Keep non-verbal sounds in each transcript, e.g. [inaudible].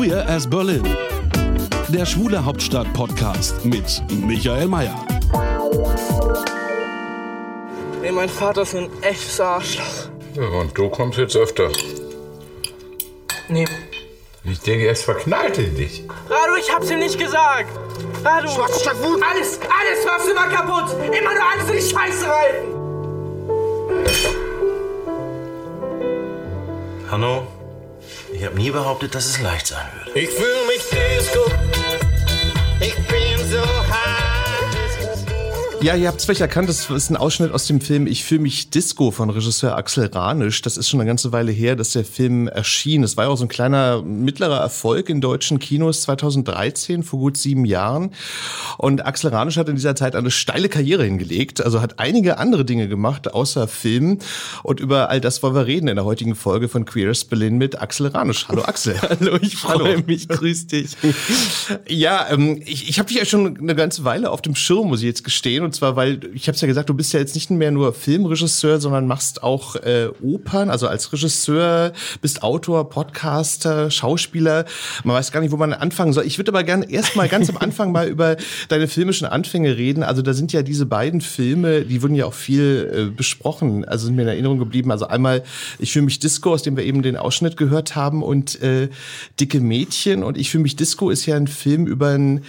Queer as Berlin. Der schwule Hauptstadt-Podcast mit Michael Mayer. Ey, mein Vater ist ein echtes Arschloch. Ja, und du kommst jetzt öfter. Nee. Ich denke, er verknallt in dich. Radu, ich hab's ihm nicht gesagt. Radu. Schwarz statt Wut. Alles, alles war's immer kaputt. Immer nur alles in die Scheiße reiten. Hanno, ich habe nie behauptet, dass es leicht sein würde. Ich fühle mich Disco. Ja, ihr habt es vielleicht erkannt, das ist ein Ausschnitt aus dem Film Ich fühle mich Disco von Regisseur Axel Ranisch. Das ist schon eine ganze Weile her, dass der Film erschien. Es war ja auch so ein kleiner mittlerer Erfolg in deutschen Kinos 2013, vor gut sieben Jahren. Und Axel Ranisch hat in dieser Zeit eine steile Karriere hingelegt, also hat einige andere Dinge gemacht, außer Film. Und über all das wollen wir reden in der heutigen Folge von Queers Berlin mit Axel Ranisch. Hallo Axel. [laughs] Hallo, ich freue mich, grüß dich. Ja, ähm, ich, ich habe dich ja schon eine ganze Weile auf dem Schirm, muss ich jetzt gestehen. Und zwar, weil, ich habe es ja gesagt, du bist ja jetzt nicht mehr nur Filmregisseur, sondern machst auch äh, Opern, also als Regisseur, bist Autor, Podcaster, Schauspieler. Man weiß gar nicht, wo man anfangen soll. Ich würde aber gerne erst mal ganz am [laughs] Anfang mal über deine filmischen Anfänge reden. Also da sind ja diese beiden Filme, die wurden ja auch viel äh, besprochen, also sind mir in Erinnerung geblieben. Also einmal Ich fühle mich Disco, aus dem wir eben den Ausschnitt gehört haben, und äh, Dicke Mädchen. Und Ich fühle mich Disco ist ja ein Film über ein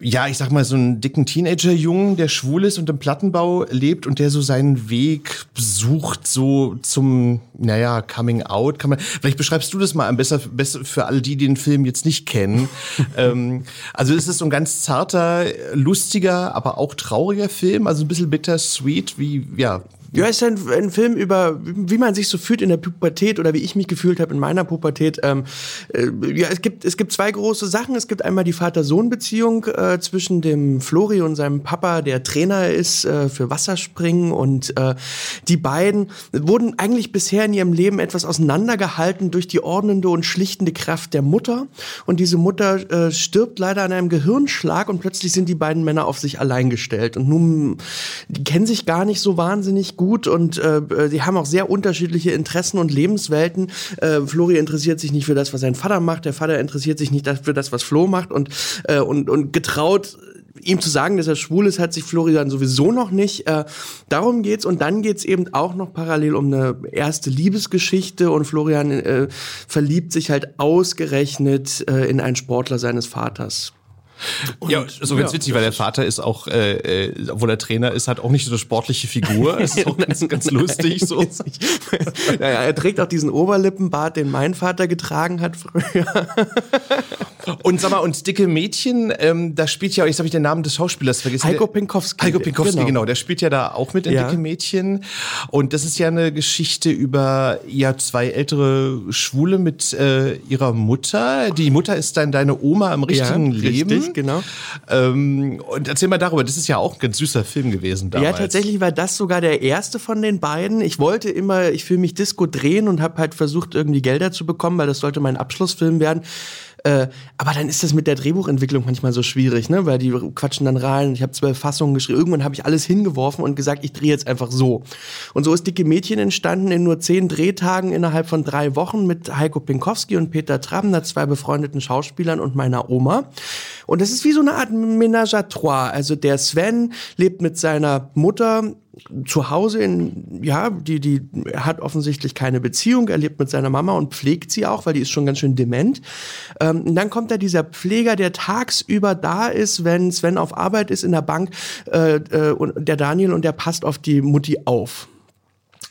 ja, ich sag mal, so einen dicken Teenager-Jungen, der schwul ist und im Plattenbau lebt und der so seinen Weg sucht, so zum, naja, Coming Out. Kann man, vielleicht beschreibst du das mal am besser, besser für alle, die den Film jetzt nicht kennen. [laughs] ähm, also es ist so ein ganz zarter, lustiger, aber auch trauriger Film, also ein bisschen bittersweet, wie, ja, Ja, ist ein, ein Film über, wie man sich so fühlt in der Pubertät oder wie ich mich gefühlt habe in meiner Pubertät. Ähm, äh, ja, es gibt, es gibt zwei große Sachen. Es gibt einmal die Vater-Sohn-Beziehung äh, zwischen dem Flori und seinem Papa, der Trainer ist äh, für Wasserspringen. Und äh, die beiden wurden eigentlich bisher in ihrem Leben etwas auseinandergehalten durch die ordnende und schlichtende Kraft der Mutter. Und diese Mutter äh, stirbt leider an einem Gehirnschlag und plötzlich sind die beiden Männer auf sich allein gestellt. Und nun, die kennen sich gar nicht so wahnsinnig gut und äh, die haben auch sehr unterschiedliche Interessen und Lebenswelten. Äh, Flori interessiert sich nicht für das, was sein Vater macht. Der Vater interessiert sich nicht für das, was Flo macht. Und, äh, und, und getraut ihm zu sagen, dass er schwul ist, hat sich Florian sowieso noch nicht. Äh, darum geht's und dann geht's eben auch noch parallel um eine erste Liebesgeschichte und Florian äh, verliebt sich halt ausgerechnet äh, in einen Sportler seines Vaters. Und, ja, so ganz ja, witzig, weil der Vater ist auch, äh, äh, obwohl er Trainer ist, hat auch nicht so eine sportliche Figur. [laughs] Das ist auch ganz, ganz lustig so. naja, er trägt auch diesen Oberlippenbart, den mein Vater getragen hat früher. Und sag mal, und dicke Mädchen, ähm, da spielt ja, jetzt habe ich den Namen des Schauspielers vergessen. Heiko Pinkowski. Heiko Pinkowski, genau. genau. Der spielt ja da auch mit in ja. dicke Mädchen. Und das ist ja eine Geschichte über ja zwei ältere Schwule mit äh, ihrer Mutter. Die Mutter ist dann deine Oma im richtigen ja, Leben. Richtig, genau. Ähm, und erzähl mal darüber, das ist ja auch ein ganz süßer Film gewesen damals. Ja, tatsächlich war das sogar der erste von den beiden. Ich wollte immer, ich fühle mich Disco drehen und habe halt versucht, irgendwie Gelder zu bekommen, weil das sollte mein Abschlussfilm werden. Äh, aber dann ist das mit der Drehbuchentwicklung manchmal so schwierig, ne? Weil die quatschen dann rein. Ich habe zwölf Fassungen geschrieben. Irgendwann habe ich alles hingeworfen und gesagt, ich drehe jetzt einfach so. Und so ist Dicke Mädchen entstanden in nur zehn Drehtagen innerhalb von drei Wochen mit Heiko Pinkowski und Peter Trabner, zwei befreundeten Schauspielern und meiner Oma. Und das ist wie so eine Art Ménage à trois. Also der Sven lebt mit seiner Mutter zu Hause in, ja, die, die hat offensichtlich keine Beziehung, er lebt mit seiner Mama und pflegt sie auch, weil die ist schon ganz schön dement. Ähm, und dann kommt da dieser Pfleger, der tagsüber da ist, wenn Sven auf Arbeit ist in der Bank, äh, äh, und der Daniel und der passt auf die Mutti auf.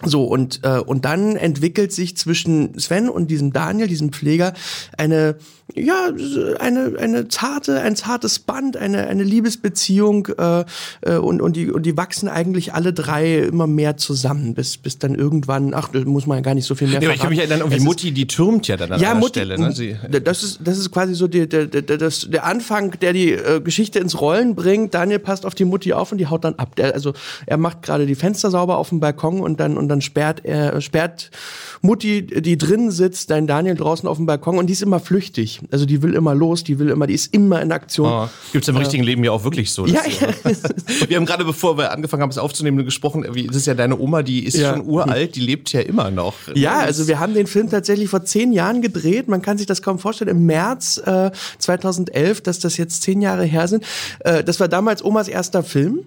So, und, äh, und dann entwickelt sich zwischen Sven und diesem Daniel, diesem Pfleger, eine, ja, eine, eine zarte, ein zartes Band, eine, eine Liebesbeziehung äh, äh, und, und, die, und die wachsen eigentlich alle drei immer mehr zusammen, bis, bis dann irgendwann, ach, da muss man ja gar nicht so viel mehr Ja, aber ich kann mich erinnern, irgendwie Es Mutti, die türmt ja dann an ja, einer Mutti, Stelle. Ne? Sie, das ist das ist quasi so die, der, der, der, das, der Anfang, der die äh, Geschichte ins Rollen bringt. Daniel passt auf die Mutti auf und die haut dann ab. Der, also er macht gerade die Fenster sauber auf dem Balkon und dann und dann sperrt er sperrt Mutti, die drinnen sitzt, dein Daniel draußen auf dem Balkon und die ist immer flüchtig. Also die will immer los, die will immer, die ist immer in Aktion. oh, Gibt es im richtigen Leben ja auch wirklich so. Ja, ja. [laughs] Wir haben gerade, bevor wir angefangen haben, es aufzunehmen, gesprochen, wie, das ist ja deine Oma, die ist Ja. schon uralt, die lebt ja immer noch. Ja, also wir haben den Film tatsächlich vor zehn Jahren gedreht. Man kann sich das kaum vorstellen. Im März äh, 2011, dass das jetzt zehn Jahre her sind. Äh, das war damals Omas erster Film.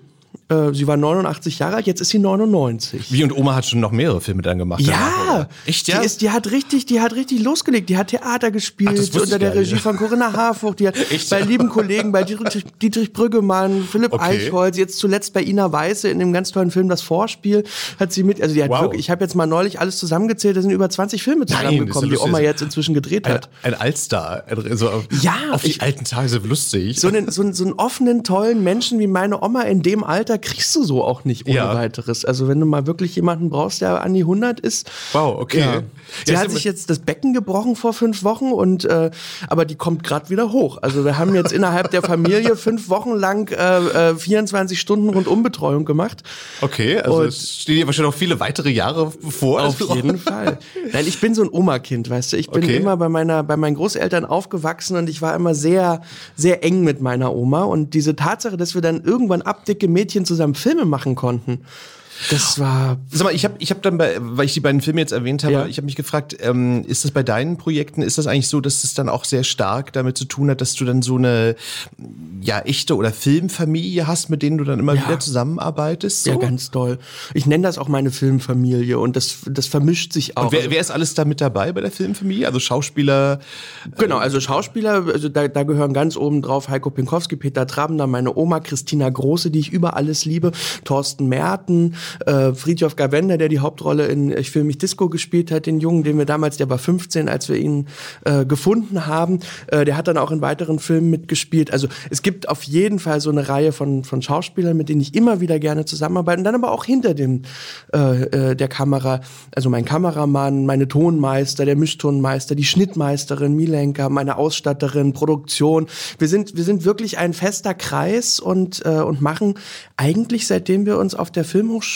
Äh, sie war 89 Jahre alt, jetzt ist sie 99. Wie und Oma hat schon noch mehrere Filme dann gemacht. danach, Ja, oder? echt ja. Die, ist, die hat richtig, die hat richtig losgelegt. Die hat Theater gespielt Ach, unter der gar nicht. Regie von Corinna Harfuch. Die hat [laughs] Echt? bei lieben Kollegen, bei Dietrich, Dietrich Brüggemann, Philipp Okay. Eichholz, jetzt zuletzt bei Ina Weiße in dem ganz tollen Film Das Vorspiel hat sie mit. Also die hat Wow. wirklich. Ich habe jetzt mal neulich alles zusammengezählt. Da sind über 20 Filme zusammengekommen, ist die ja Oma jetzt inzwischen gedreht ein, hat. ein Allstar. So auf, Ja, auf die ich- alten Tage so lustig. So einen, so, einen, so einen offenen, tollen Menschen wie meine Oma in dem Alter kriegst du so auch nicht ohne Ja. weiteres. Also wenn du mal wirklich jemanden brauchst, der an die 100 ist. Wow, okay. Ja. Sie Ja, hat sich jetzt das Becken gebrochen vor fünf Wochen und äh, aber die kommt gerade wieder hoch. Also wir haben jetzt innerhalb der Familie [laughs] fünf Wochen lang äh, äh, 24 Stunden Rundumbetreuung gemacht. Okay, also Und- es stehen dir wahrscheinlich noch viele weitere Jahre bevor. Auf jeden [laughs] Fall. Nein, ich bin so ein Oma-Kind, weißt du. Ich bin Okay. immer bei meiner, bei meinen Großeltern aufgewachsen und ich war immer sehr, sehr eng mit meiner Oma. Und diese Tatsache, dass wir dann irgendwann abdicke Mädchen zusammen Filme machen konnten, das war Sag mal, ich habe ich hab dann, bei, weil ich die beiden Filme jetzt erwähnt habe, Ja. ich habe mich gefragt, ähm, ist das bei deinen Projekten, ist das eigentlich so, dass es dann auch sehr stark damit zu tun hat, dass du dann so eine ja echte oder Filmfamilie hast, mit denen du dann immer Ja. wieder zusammenarbeitest? So? ja ganz toll. Ich nenne das auch meine Filmfamilie und das, das vermischt sich auch. Und wer, Also- wer ist alles da mit dabei bei der Filmfamilie? Also Schauspieler, Genau, also Schauspieler, also da, da gehören ganz oben drauf Heiko Pinkowski, Peter Trabender, meine Oma Christina Große, die ich über alles liebe, Thorsten Merten, äh, Friedhof Gavender, der die Hauptrolle in Ich will mich Disco gespielt hat, den Jungen, den wir damals, der war 15, als wir ihn äh, gefunden haben. Äh, der hat dann auch in weiteren Filmen mitgespielt. Also es gibt auf jeden Fall so eine Reihe von, von Schauspielern, mit denen ich immer wieder gerne zusammenarbeite. Und dann aber auch hinter dem äh, äh, der Kamera, also mein Kameramann, meine Tonmeister, der Mischtonmeister, die Schnittmeisterin Milenka, meine Ausstatterin, Produktion. Wir sind wir sind wirklich ein fester Kreis und äh, und machen eigentlich seitdem wir uns auf der Filmhochschule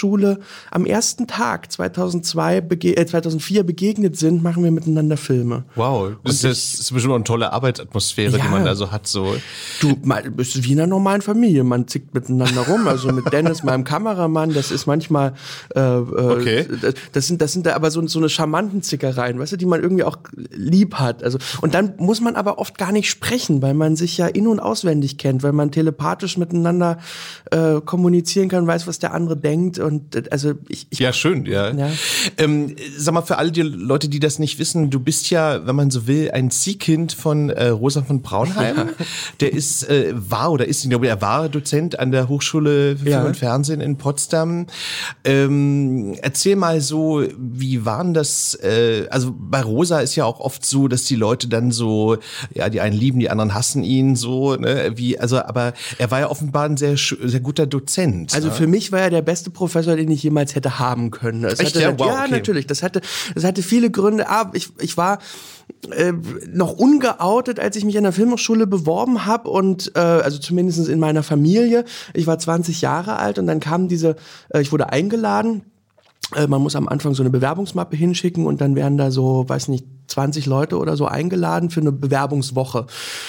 am ersten Tag 2002 bege äh, 2004 begegnet sind, machen wir miteinander Filme. wow, das ist, das ist bestimmt auch eine tolle Arbeitsatmosphäre, die Ja. man da so hat. So. Du, mal, bist wie in einer normalen Familie. Man zickt miteinander rum. Also mit Dennis, [laughs] meinem Kameramann, das ist manchmal, äh, Okay. äh, das sind, das sind da aber so, so eine charmanten Zickereien, weißt du, die man irgendwie auch lieb hat. Also, und dann muss man aber oft gar nicht sprechen, weil man sich ja in- und auswendig kennt, weil man telepathisch miteinander äh, kommunizieren kann, weiß, was der andere denkt. Und äh, also ich, ich Ja, schön, ja. Ja. Ähm, sag mal, für alle die Leute, die das nicht wissen, du bist ja, wenn man so will, ein Ziehkind von äh, Rosa von Braunheim. Der ist, äh, war oder ist, ich glaube, er war Dozent an der Hochschule für Film Ja. und Fernsehen in Potsdam. Ähm, erzähl mal so, wie waren das, äh, also bei Rosa ist ja auch oft so, dass die Leute dann so, ja, die einen lieben, die anderen hassen ihn, so, ne, wie, also, aber er war ja offenbar ein sehr, sehr guter Dozent. Also ne? für mich war er der beste Professor, den ich jemals hätte haben können. Es Echt, hatte, ja? Wow, ja, okay. natürlich. Das hatte, das hatte viele Gründe. Ah, ich, ich war äh, noch ungeoutet, als ich mich an der Filmhochschule beworben habe und äh, also zumindest in meiner Familie. Ich war 20 Jahre alt und dann kam diese, äh, ich wurde eingeladen. Äh, man muss am Anfang so eine Bewerbungsmappe hinschicken und dann werden da so, weiß nicht, 20 Leute oder so eingeladen für eine Bewerbungswoche.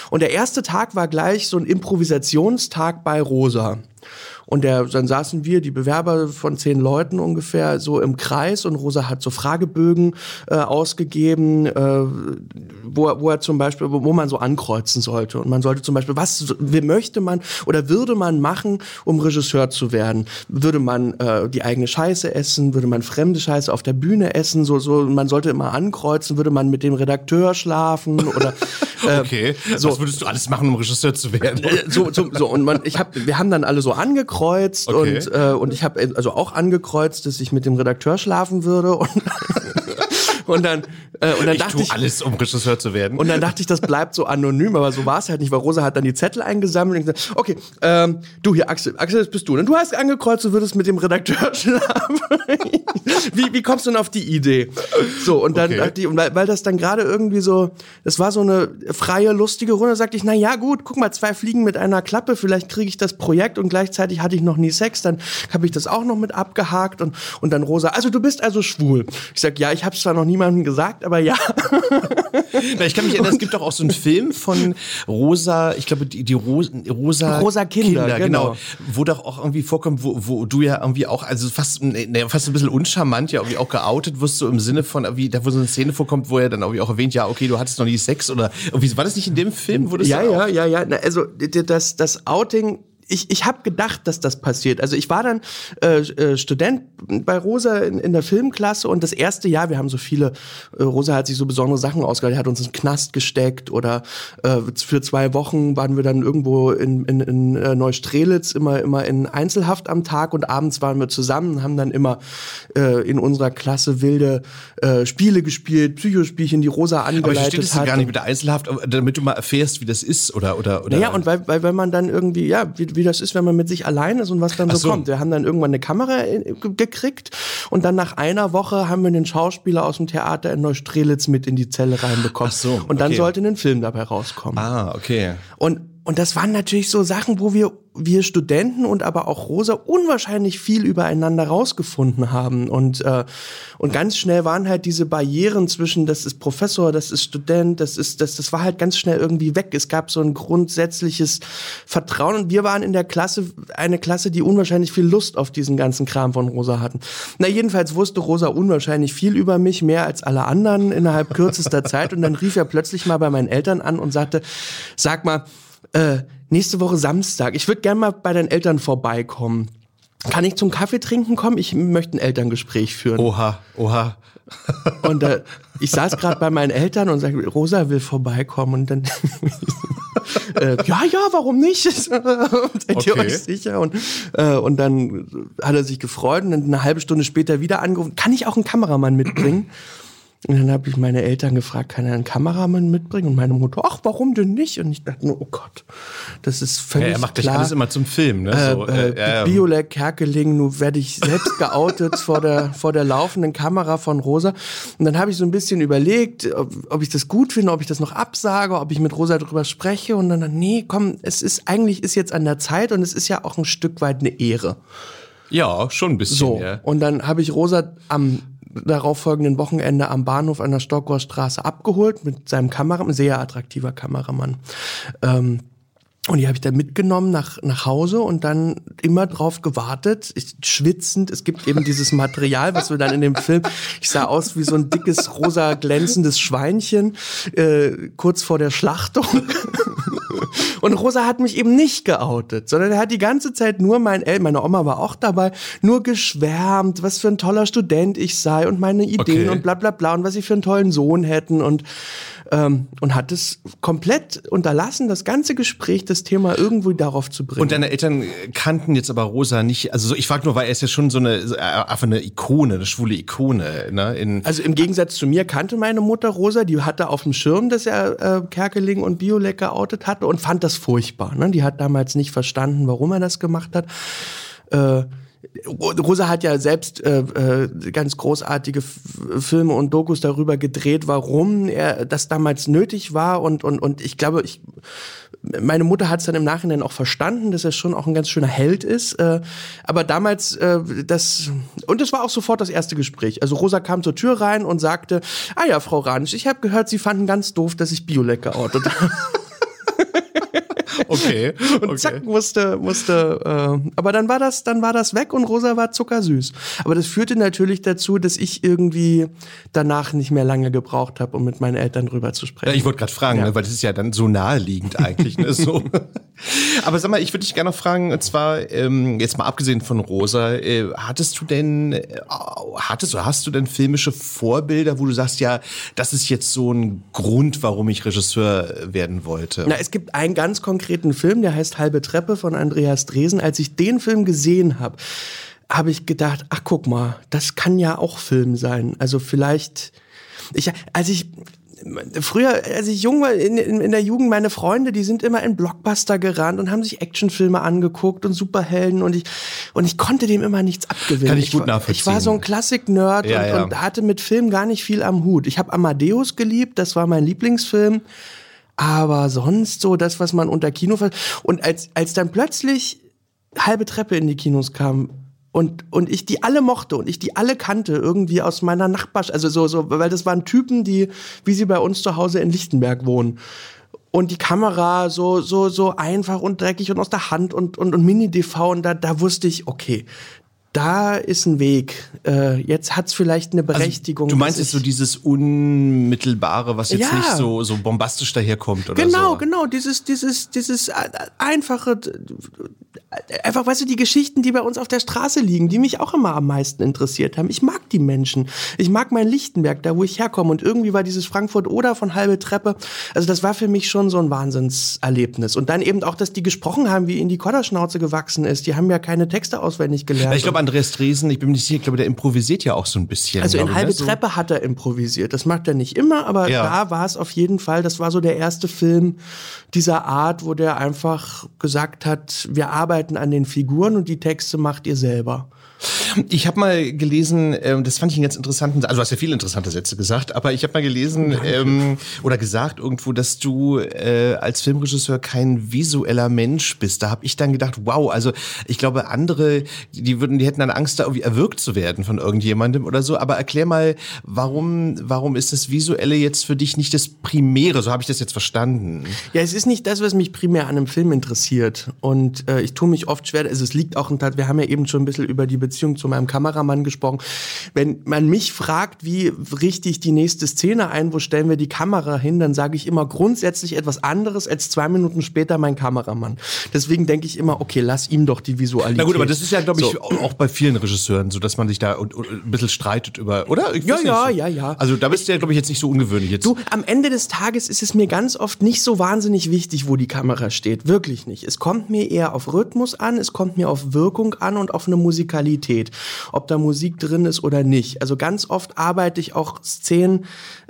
Und der erste Tag war gleich so ein Improvisationstag bei Rosa. Und der, dann saßen wir, die Bewerber von zehn Leuten ungefähr, so im Kreis und Rosa hat so Fragebögen äh, ausgegeben, äh, wo, wo er zum Beispiel, wo man so ankreuzen sollte. Und man sollte zum Beispiel, was wie möchte man oder würde man machen, um Regisseur zu werden? Würde man äh, die eigene Scheiße essen? Würde man fremde Scheiße auf der Bühne essen? So, so, man sollte immer ankreuzen, würde man mit dem Redakteur schlafen oder [laughs] Okay. so. Was würdest du alles machen, um Regisseur zu werden? Äh, so, so, so und man, ich hab, wir haben dann alle so angekreuzt Okay. und äh, und ich habe also auch angekreuzt, dass ich mit dem Redakteur schlafen würde und [laughs] [laughs] und dann äh, und dann ich dachte tue ich alles, um Regisseur zu werden. und dann dachte ich, das bleibt so anonym, aber so war es halt nicht, weil Rosa hat dann die Zettel eingesammelt und gesagt, okay, ähm, du hier, Axel, Axel, das bist du. Und du hast angekreuzt, du würdest mit dem Redakteur [laughs] schlafen. wie, wie kommst du denn auf die Idee? So, und dann Okay. dachte ich, und weil, weil das dann gerade irgendwie so, das war so eine freie, lustige Runde, sagte ich, na ja, gut, guck mal, zwei Fliegen mit einer Klappe, vielleicht kriege ich das Projekt und gleichzeitig hatte ich noch nie Sex, dann habe ich das auch noch mit abgehakt und, und dann Rosa, also du bist also schwul. Ich sag, ja, ich habe es zwar noch niemandem gesagt, aber ja. [laughs] Ich kann mich erinnern, es gibt doch auch so einen Film von Rosa, ich glaube, die, die Rosa, Rosa, Rosa Kinder, genau. Wo doch auch irgendwie vorkommt, wo, wo du ja irgendwie auch, also fast, nee, fast ein bisschen uncharmant ja irgendwie auch geoutet wirst, so im Sinne von, irgendwie, da wo so eine Szene vorkommt, wo er dann irgendwie auch erwähnt, ja, okay, du hattest noch nie Sex oder irgendwie, war das nicht in dem Film, wo das Ja, ja, ja, ja. Na, Also das, das Outing. Ich, ich habe gedacht, dass das passiert. Also ich war dann äh, äh, Student bei Rosa in, in der Filmklasse und das erste Jahr, wir haben so viele, äh, Rosa hat sich so besondere Sachen ausgedacht, hat uns in den Knast gesteckt oder äh, für zwei Wochen waren wir dann irgendwo in, in, in äh, Neustrelitz immer, immer in Einzelhaft am Tag und abends waren wir zusammen und haben dann immer äh, in unserer Klasse wilde äh, Spiele gespielt, Psychospielchen, die Rosa Aber ich angeleitet verstehe das hat. gar nicht mit der Einzelhaft, aber damit du mal erfährst, wie das ist oder, oder, oder. Naja, und weil, weil wenn man dann irgendwie, ja, wie, wie das ist, wenn man mit sich allein ist und was dann so, so. kommt. Wir haben dann irgendwann eine Kamera äh, ge- gekriegt und dann nach einer Woche haben wir den Schauspieler aus dem Theater in Neustrelitz mit in die Zelle reinbekommen. Ach so, und dann okay. sollte ein Film dabei rauskommen. Ah, okay. Und, und das waren natürlich so Sachen, wo wir, wir Studenten und aber auch Rosa unwahrscheinlich viel übereinander rausgefunden haben. Und, äh, und ganz schnell waren halt diese Barrieren zwischen, das ist Professor, das ist Student, das ist, das, das war halt ganz schnell irgendwie weg. Es gab so ein grundsätzliches Vertrauen und wir waren in der Klasse, eine Klasse, die unwahrscheinlich viel Lust auf diesen ganzen Kram von Rosa hatten. Na, jedenfalls wusste Rosa unwahrscheinlich viel über mich, mehr als alle anderen innerhalb kürzester Zeit. Und dann rief er plötzlich mal bei meinen Eltern an und sagte, sag mal, äh, nächste Woche Samstag, ich würde gern mal bei deinen Eltern vorbeikommen. Kann ich zum Kaffee trinken kommen? Ich möchte ein Elterngespräch führen. Oha, oha. [laughs] Und äh, ich saß gerade bei meinen Eltern und sagte, Rosa will vorbeikommen. Und dann, [laughs] äh, ja, ja, warum nicht? [laughs] Seid ihr Okay. euch sicher? Und, äh, und dann hat er sich gefreut und dann eine halbe Stunde später wieder angerufen, kann ich auch einen Kameramann mitbringen? Und dann habe ich meine Eltern gefragt, kann er einen Kameramann mitbringen? Und meine Mutter, ach, warum denn nicht? Und ich dachte nur, oh Gott, das ist Ja, völlig er macht klar. alles immer zum Film, ne? So, äh, äh, ja, ja. Biolek, Kerkeling, nun werde ich selbst geoutet vor der, [laughs] vor der laufenden Kamera von Rosa. Und dann habe ich so ein bisschen überlegt, ob, ob ich das gut finde, ob ich das noch absage, ob ich mit Rosa drüber spreche. Und dann, nee, komm, es ist eigentlich ist jetzt an der Zeit und es ist ja auch ein Stück weit eine Ehre. ja, schon ein bisschen. So. Ja. Und dann habe ich Rosa am darauffolgenden Wochenende am Bahnhof an der Stockwauer Straße abgeholt mit seinem Kameramann, sehr attraktiver Kameramann. Ähm, und die habe ich dann mitgenommen nach, nach Hause und dann immer drauf gewartet, ich, schwitzend. Es gibt eben dieses Material, was wir dann in dem Film, ich sah aus wie so ein dickes, rosa glänzendes Schweinchen, äh, kurz vor der Schlachtung. Und Rosa hat mich eben nicht geoutet, sondern er hat die ganze Zeit nur mein El meine Oma war auch dabei, nur geschwärmt, was für ein toller Student ich sei und meine Ideen Okay. und bla bla bla und was sie für einen tollen Sohn hätten und ähm, und hat es komplett unterlassen, das ganze Gespräch, das Thema irgendwie darauf zu bringen. Und deine Eltern kannten jetzt aber Rosa nicht. Also so, ich frage nur, weil er ist ja schon so eine äh, einfach eine Ikone, eine schwule Ikone. Ne? In, Also im Gegensatz zu mir kannte meine Mutter Rosa, die hatte auf dem Schirm, dass er äh, Kerkeling und Biolek geoutet hatte und fand das furchtbar. Ne? Die hat damals nicht verstanden, warum er das gemacht hat. Äh, Rosa hat ja selbst äh, äh, ganz großartige F Filme und Dokus darüber gedreht, warum er das damals nötig war und und und ich glaube, ich meine Mutter hat es dann im Nachhinein auch verstanden, dass er schon auch ein ganz schöner Held ist. Äh, aber damals, äh, das und es war auch sofort das erste Gespräch. Also Rosa kam zur Tür rein und sagte: Ah ja, Frau Ranisch, ich habe gehört, Sie fanden ganz doof, dass ich Biolek geoutet habe. [laughs] okay, [laughs] Und okay. zack, musste, musste, äh, aber dann war das, dann war das weg und Rosa war zuckersüß. Aber das führte natürlich dazu, dass ich irgendwie danach nicht mehr lange gebraucht habe, um mit meinen Eltern drüber zu sprechen. Ja, ich wollte gerade fragen, Ja. ne, weil das ist ja dann so naheliegend eigentlich. Ne? So. [laughs] Aber sag mal, ich würde dich gerne noch fragen, und zwar, ähm, jetzt mal abgesehen von Rosa, äh, hattest du denn, äh, hattest du, hast du denn filmische Vorbilder, wo du sagst, ja, das ist jetzt so ein Grund, warum ich Regisseur werden wollte? Na, es gibt einen ganz konkreten Film, der heißt Halbe Treppe von Andreas Dresen. Als ich den Film gesehen habe, habe ich gedacht, ach guck mal, das kann ja auch Film sein. Also vielleicht, ich, als ich früher, als ich jung war, in, in, der Jugend, meine Freunde, die sind immer in Blockbuster gerannt und haben sich Actionfilme angeguckt und Superhelden und ich, und ich konnte dem immer nichts abgewinnen. Kann ich gut nachvollziehen. Ich war so ein Klassik-Nerd Ja, und, ja. und hatte mit Film gar nicht viel am Hut. Ich habe Amadeus geliebt, das war mein Lieblingsfilm. Aber sonst so das, was man unter Kino Und als, als dann plötzlich halbe Treppe in die Kinos kam, und, und ich die alle mochte und ich die alle kannte, irgendwie aus meiner Nachbarschaft, also so, so, weil das waren Typen, die, wie sie bei uns zu Hause in Lichtenberg wohnen. Und die Kamera so, so, so einfach und dreckig und aus der Hand und, und, und Mini-DV und da, da wusste ich, okay, da ist ein Weg. Äh, jetzt hat's vielleicht eine Berechtigung. Also, du meinst jetzt so dieses Unmittelbare, was jetzt Ja. nicht so, so bombastisch daherkommt oder Genau, so? genau, dieses, dieses, dieses äh, einfache, äh, einfach, weißt du, die Geschichten, die bei uns auf der Straße liegen, die mich auch immer am meisten interessiert haben. Ich mag die Menschen. Ich mag mein Lichtenberg, da wo ich herkomme. Und irgendwie war dieses Frankfurt-Oder von halbe Treppe, also das war für mich schon so ein Wahnsinnserlebnis. Und dann eben auch, dass die gesprochen haben, wie ihnen die Kodderschnauze gewachsen ist. Die haben ja keine Texte auswendig gelernt. Ich glaube, Andreas Dresen, ich bin mir nicht sicher, ich glaube, der improvisiert ja auch so ein bisschen. Also in halbe ne? So- Treppe hat er improvisiert. Das macht er nicht immer, aber Ja. da war es auf jeden Fall, das war so der erste Film dieser Art, wo der einfach gesagt hat, wir arbeiten an den Figuren und die Texte macht ihr selber. Ich habe mal gelesen, ähm, das fand ich einen ganz interessanten, also du hast ja viele interessante Sätze gesagt, aber ich habe mal gelesen ähm, oder gesagt irgendwo, dass du äh, als Filmregisseur kein visueller Mensch bist. Da habe ich dann gedacht, wow, also ich glaube andere, die würden, die hätten dann Angst, da irgendwie erwürgt zu werden von irgendjemandem oder so. Aber erklär mal, warum, warum ist das Visuelle jetzt für dich nicht das Primäre? So habe ich das jetzt verstanden. Ja, es ist nicht das, was mich primär an einem Film interessiert. Und äh, ich tue mich oft schwer, also es liegt auch, in Tat- wir haben ja eben schon ein bisschen über die Beziehung zu meinem Kameramann gesprochen. Wenn man mich fragt, wie richte ich die nächste Szene ein, wo stellen wir die Kamera hin, dann sage ich immer grundsätzlich etwas anderes als zwei Minuten später mein Kameramann. Deswegen denke ich immer, okay, lass ihm doch die Visualität. Na gut, aber das ist ja, glaube ich, So. auch bei vielen Regisseuren so, dass man sich da und, und ein bisschen streitet über, oder? Ja, ja, nicht. ja, ja. Also da bist du ja, glaube ich, jetzt nicht so ungewöhnlich jetzt. Du, am Ende des Tages ist es mir ganz oft nicht so wahnsinnig wichtig, wo die Kamera steht. Wirklich nicht. Es kommt mir eher auf Rhythmus an, es kommt mir auf Wirkung an und auf eine Musikalität. Ob da Musik drin ist oder nicht. Also ganz oft arbeite ich auch Szenen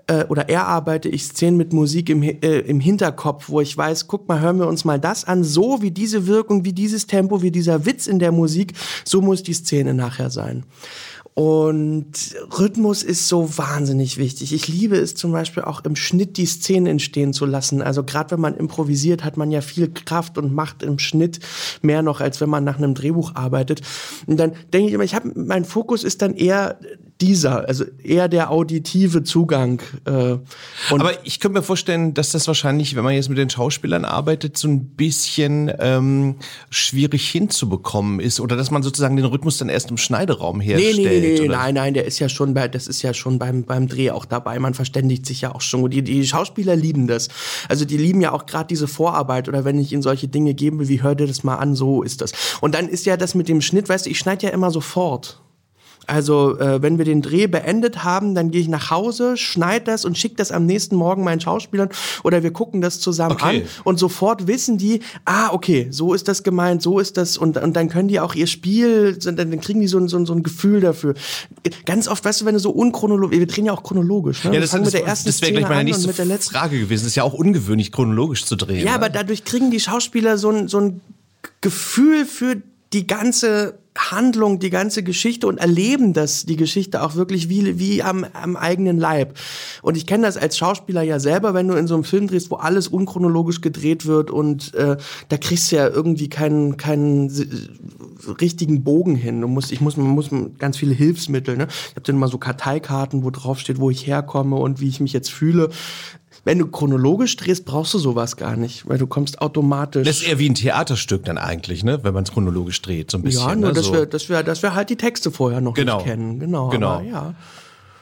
äh, oder erarbeite ich Szenen mit Musik im, äh, im Hinterkopf, wo ich weiß, guck mal, hören wir uns mal das an. So wie diese Wirkung, wie dieses Tempo, wie dieser Witz in der Musik, so muss die Szene nachher sein. Und Rhythmus ist so wahnsinnig wichtig. Ich liebe es zum Beispiel auch im Schnitt die Szenen entstehen zu lassen. Also gerade wenn man improvisiert, hat man ja viel Kraft und Macht im Schnitt mehr noch, als wenn man nach einem Drehbuch arbeitet. Und dann denke ich immer, ich habe mein Fokus ist dann eher dieser, also eher der auditive Zugang. Äh, und Aber ich könnte mir vorstellen, dass das wahrscheinlich, wenn man jetzt mit den Schauspielern arbeitet, so ein bisschen ähm, schwierig hinzubekommen ist. Oder dass man sozusagen den Rhythmus dann erst im Schneideraum Nee, herstellt. nee, nee, nee, oder? nein, nein, der ist ja schon bei, das ist ja schon beim, beim Dreh auch dabei. Man verständigt sich ja auch schon. Und die, die Schauspieler lieben das. Also die lieben ja auch gerade diese Vorarbeit oder wenn ich ihnen solche Dinge will, wie hör dir das mal an, so ist das. Und dann ist ja das mit dem Schnitt, weißt du, ich schneide ja immer sofort. Also, äh, wenn wir den Dreh beendet haben, dann gehe ich nach Hause, schneide das und schicke das am nächsten Morgen meinen Schauspielern oder wir gucken das zusammen Okay. an und sofort wissen die, ah, okay, so ist das gemeint, so ist das und, und dann können die auch ihr Spiel, dann, kriegen die so ein, so, so ein Gefühl dafür. Ganz oft, weißt du, wenn du so unchronologisch, wir drehen ja auch chronologisch, ne? Ja, wir das, fangen das, mit der ersten das wäre gleich meine nächste mit der letzten. Frage gewesen. Das ist ja auch ungewöhnlich, chronologisch zu drehen. Ja, ne? aber dadurch kriegen die Schauspieler so ein, so ein Gefühl für die ganze Handlung, die ganze Geschichte und erleben das, die Geschichte auch wirklich wie, wie am, am eigenen Leib. Und ich kenne das als Schauspieler ja selber, wenn du in so einem Film drehst, wo alles unchronologisch gedreht wird und äh, da kriegst du ja irgendwie keinen, keinen äh, richtigen Bogen hin. Du musst, ich muss, man muss ganz viele Hilfsmittel, ne? Ich habe dann mal so Karteikarten, wo drauf steht, wo ich herkomme und wie ich mich jetzt fühle. Wenn du chronologisch drehst, brauchst du sowas gar nicht, weil du kommst automatisch. Das ist eher wie ein Theaterstück dann eigentlich, ne? Wenn man es chronologisch dreht, so ein bisschen. ja, nur ne? dass, so. wir, dass, wir, dass wir halt die Texte vorher noch Genau. nicht kennen. Genau. Genau. Aber, ja.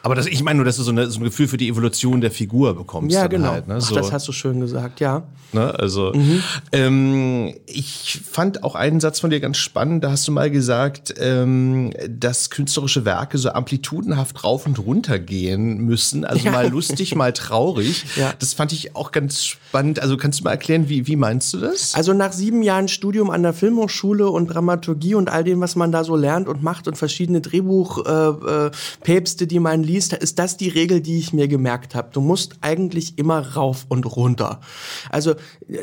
Aber das, ich meine nur, dass du so, eine, so ein Gefühl für die Evolution der Figur bekommst. Ja, genau. Halt, ne? Ach, so, das hast du schön gesagt, ja. ne? Also, Mhm. ähm, ich fand auch einen Satz von dir ganz spannend. Da hast du mal gesagt, ähm, dass künstlerische Werke so amplitudenhaft rauf und runter gehen müssen. Also [laughs] Ja. mal lustig, mal traurig. Ja. Das fand ich auch ganz spannend. Also kannst du mal erklären, wie, wie meinst du das? Also nach sieben Jahren Studium an der Filmhochschule und Dramaturgie und all dem, was man da so lernt und macht und verschiedene Drehbuchpäpste, äh, äh, Päpste, die man liest, ist das die Regel, die ich mir gemerkt habe. Du musst eigentlich immer rauf und runter. Also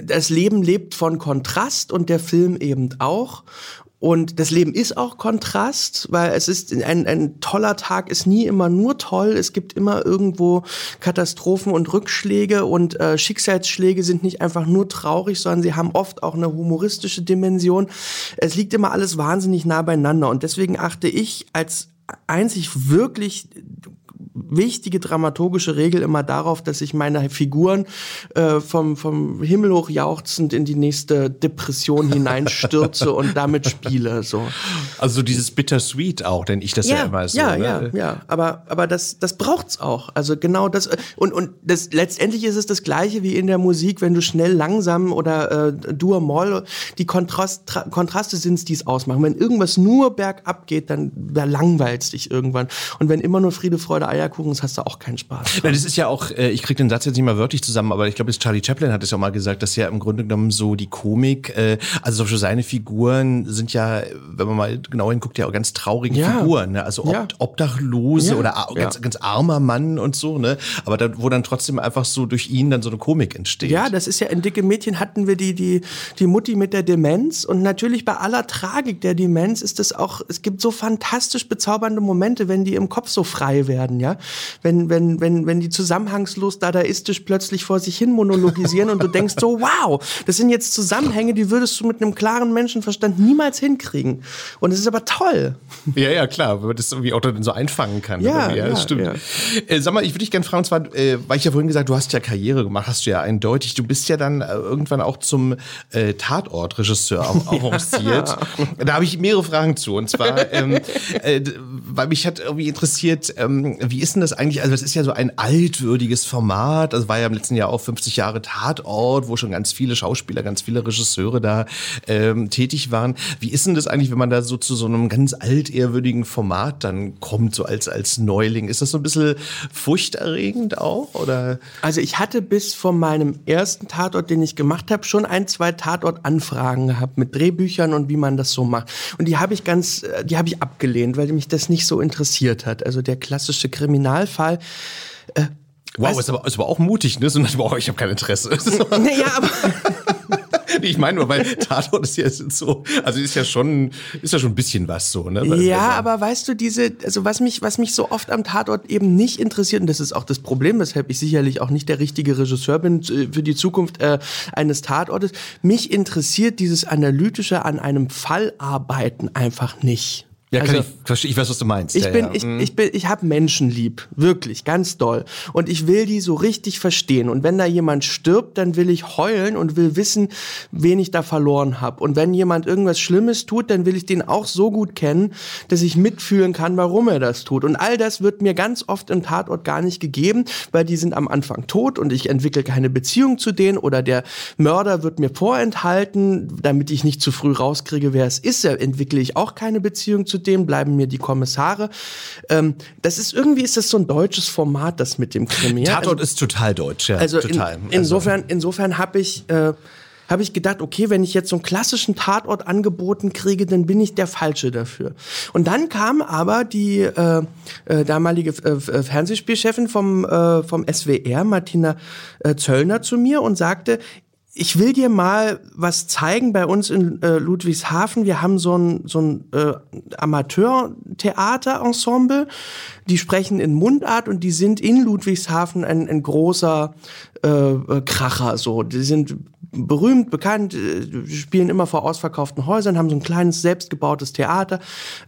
das Leben lebt von Kontrast und der Film eben auch. Und das Leben ist auch Kontrast, weil es ist ein, ein toller Tag ist nie immer nur toll. Es gibt immer irgendwo Katastrophen und Rückschläge und äh, Schicksalsschläge sind nicht einfach nur traurig, sondern sie haben oft auch eine humoristische Dimension. Es liegt immer alles wahnsinnig nah beieinander und deswegen achte ich als einzig wirklich wichtige dramaturgische Regel immer darauf, dass ich meine Figuren äh, vom, vom Himmel hoch jauchzend in die nächste Depression [laughs] hineinstürze und damit spiele. So. Also dieses Bittersweet auch, denn ich das ja, immer so. ja, ne? ja, ja. Aber, aber das, das braucht's auch. Also genau das. Und, und das, letztendlich ist es das Gleiche wie in der Musik, wenn du schnell, langsam oder äh, Dur, Moll, die Kontrast, Tra Kontraste sind's, die es ausmachen. Wenn irgendwas nur bergab geht, dann da langweilst dich irgendwann. Und wenn immer nur Friede, Freude, Eierkuchen ist, hast du auch keinen Spaß. Na, das ist ja auch, äh, ich krieg den Satz jetzt nicht mal wörtlich zusammen, aber ich glaube, Charlie Chaplin hat es ja auch mal gesagt, dass ja im Grunde genommen so die Komik, äh, also so seine Figuren sind ja, wenn man mal genau hinguckt, ja auch ganz traurige Ja. Figuren, ne? Also ob, Ja. Obdachlose Ja. oder ganz, ganz armer Mann und so, ne? Aber dann, wo dann trotzdem einfach so durch ihn dann so eine Komik entsteht. Ja, das ist ja in Dicke Mädchen hatten wir die, die, die Mutti mit der Demenz und natürlich bei aller Tragik der Demenz ist es auch, es gibt so fantastisch bezaubernde Momente, wenn die im Kopf so frei werden, ja. Wenn, wenn, wenn, wenn die zusammenhangslos dadaistisch plötzlich vor sich hin monologisieren und du denkst so, [laughs] wow, das sind jetzt Zusammenhänge, die würdest du mit einem klaren Menschenverstand niemals hinkriegen. Und es ist aber toll. Ja, ja, klar, wenn man das irgendwie auch dann so einfangen kann. Ja, ja, das stimmt. ja. Äh, sag mal, ich würde dich gerne fragen, und zwar, äh, weil ich ja vorhin gesagt, du hast ja Karriere gemacht, hast du ja eindeutig. Du bist ja dann äh, irgendwann auch zum äh, Tatortregisseur [laughs] avanciert. Da habe ich mehrere Fragen zu. Und zwar, [laughs] ähm, äh, weil mich hat irgendwie interessiert, ähm, wie ist denn das eigentlich? Also, das ist ja so ein altwürdiges Format. Das war ja im letzten Jahr auch 50 Jahre Tatort, wo schon ganz viele Schauspieler, ganz viele Regisseure da ähm, tätig waren. Wie ist denn das eigentlich, wenn man da so zu so einem ganz altehrwürdigen Format dann kommt, so als, als Neuling? Ist das so ein bisschen furchterregend auch? Oder? Also ich hatte bis von meinem ersten Tatort, den ich gemacht habe, schon ein, zwei Tatort-Anfragen gehabt mit Drehbüchern und wie man das so macht. Und die habe ich ganz, äh, die habe ich abgelehnt, weil mich das nicht so interessiert hat. Also der klassische Kriminalfall. Äh, Wow, ist aber, ist aber auch mutig, ne? So, wow, ich habe kein Interesse. [laughs] naja, aber [laughs] ich meine nur, weil Tatort ist ja so, also ist ja schon, ist ja schon ein bisschen was so, ne? Weil- Ja, aber weißt du, diese, also was mich, was mich so oft am Tatort eben nicht interessiert, und das ist auch das Problem, weshalb ich sicherlich auch nicht der richtige Regisseur bin äh, für die Zukunft äh, eines Tatortes, mich interessiert dieses Analytische an einem Fall arbeiten einfach nicht. Ja, kann Also- ich ich weiß, was du meinst. Ich ja, bin, ja. ich, Mhm. ich bin, ich habe Menschen lieb, wirklich, ganz doll. Und ich will die so richtig verstehen. Und wenn da jemand stirbt, dann will ich heulen und will wissen, wen ich da verloren habe. Und wenn jemand irgendwas Schlimmes tut, dann will ich den auch so gut kennen, dass ich mitfühlen kann, warum er das tut. Und all das wird mir ganz oft im Tatort gar nicht gegeben, weil die sind am Anfang tot und ich entwickle keine Beziehung zu denen oder der Mörder wird mir vorenthalten, damit ich nicht zu früh rauskriege, wer es ist. Er entwickle ich auch keine Beziehung zu dem, bleiben mir die Kommissare. Ähm, das ist irgendwie ist das so ein deutsches Format, das mit dem Krimi. ja? Tatort Also- ist total deutsch, ja. also total. In, insofern, insofern habe ich, äh, hab ich gedacht, okay, wenn ich jetzt so einen klassischen Tatort angeboten kriege, dann bin ich der Falsche dafür. Und dann kam aber die äh, äh, damalige äh, Fernsehspielchefin vom, äh, vom SWR, Martina äh, Zöllner, zu mir und sagte, ich will dir mal was zeigen bei uns in äh, Ludwigshafen. Wir haben so ein, so ein äh, Amateur-Theater-Ensemble. Die sprechen in Mundart und die sind in Ludwigshafen ein, ein großer äh, äh, Kracher. So, die sind berühmt, bekannt, äh, spielen immer vor ausverkauften Häusern, haben so ein kleines selbstgebautes Theater.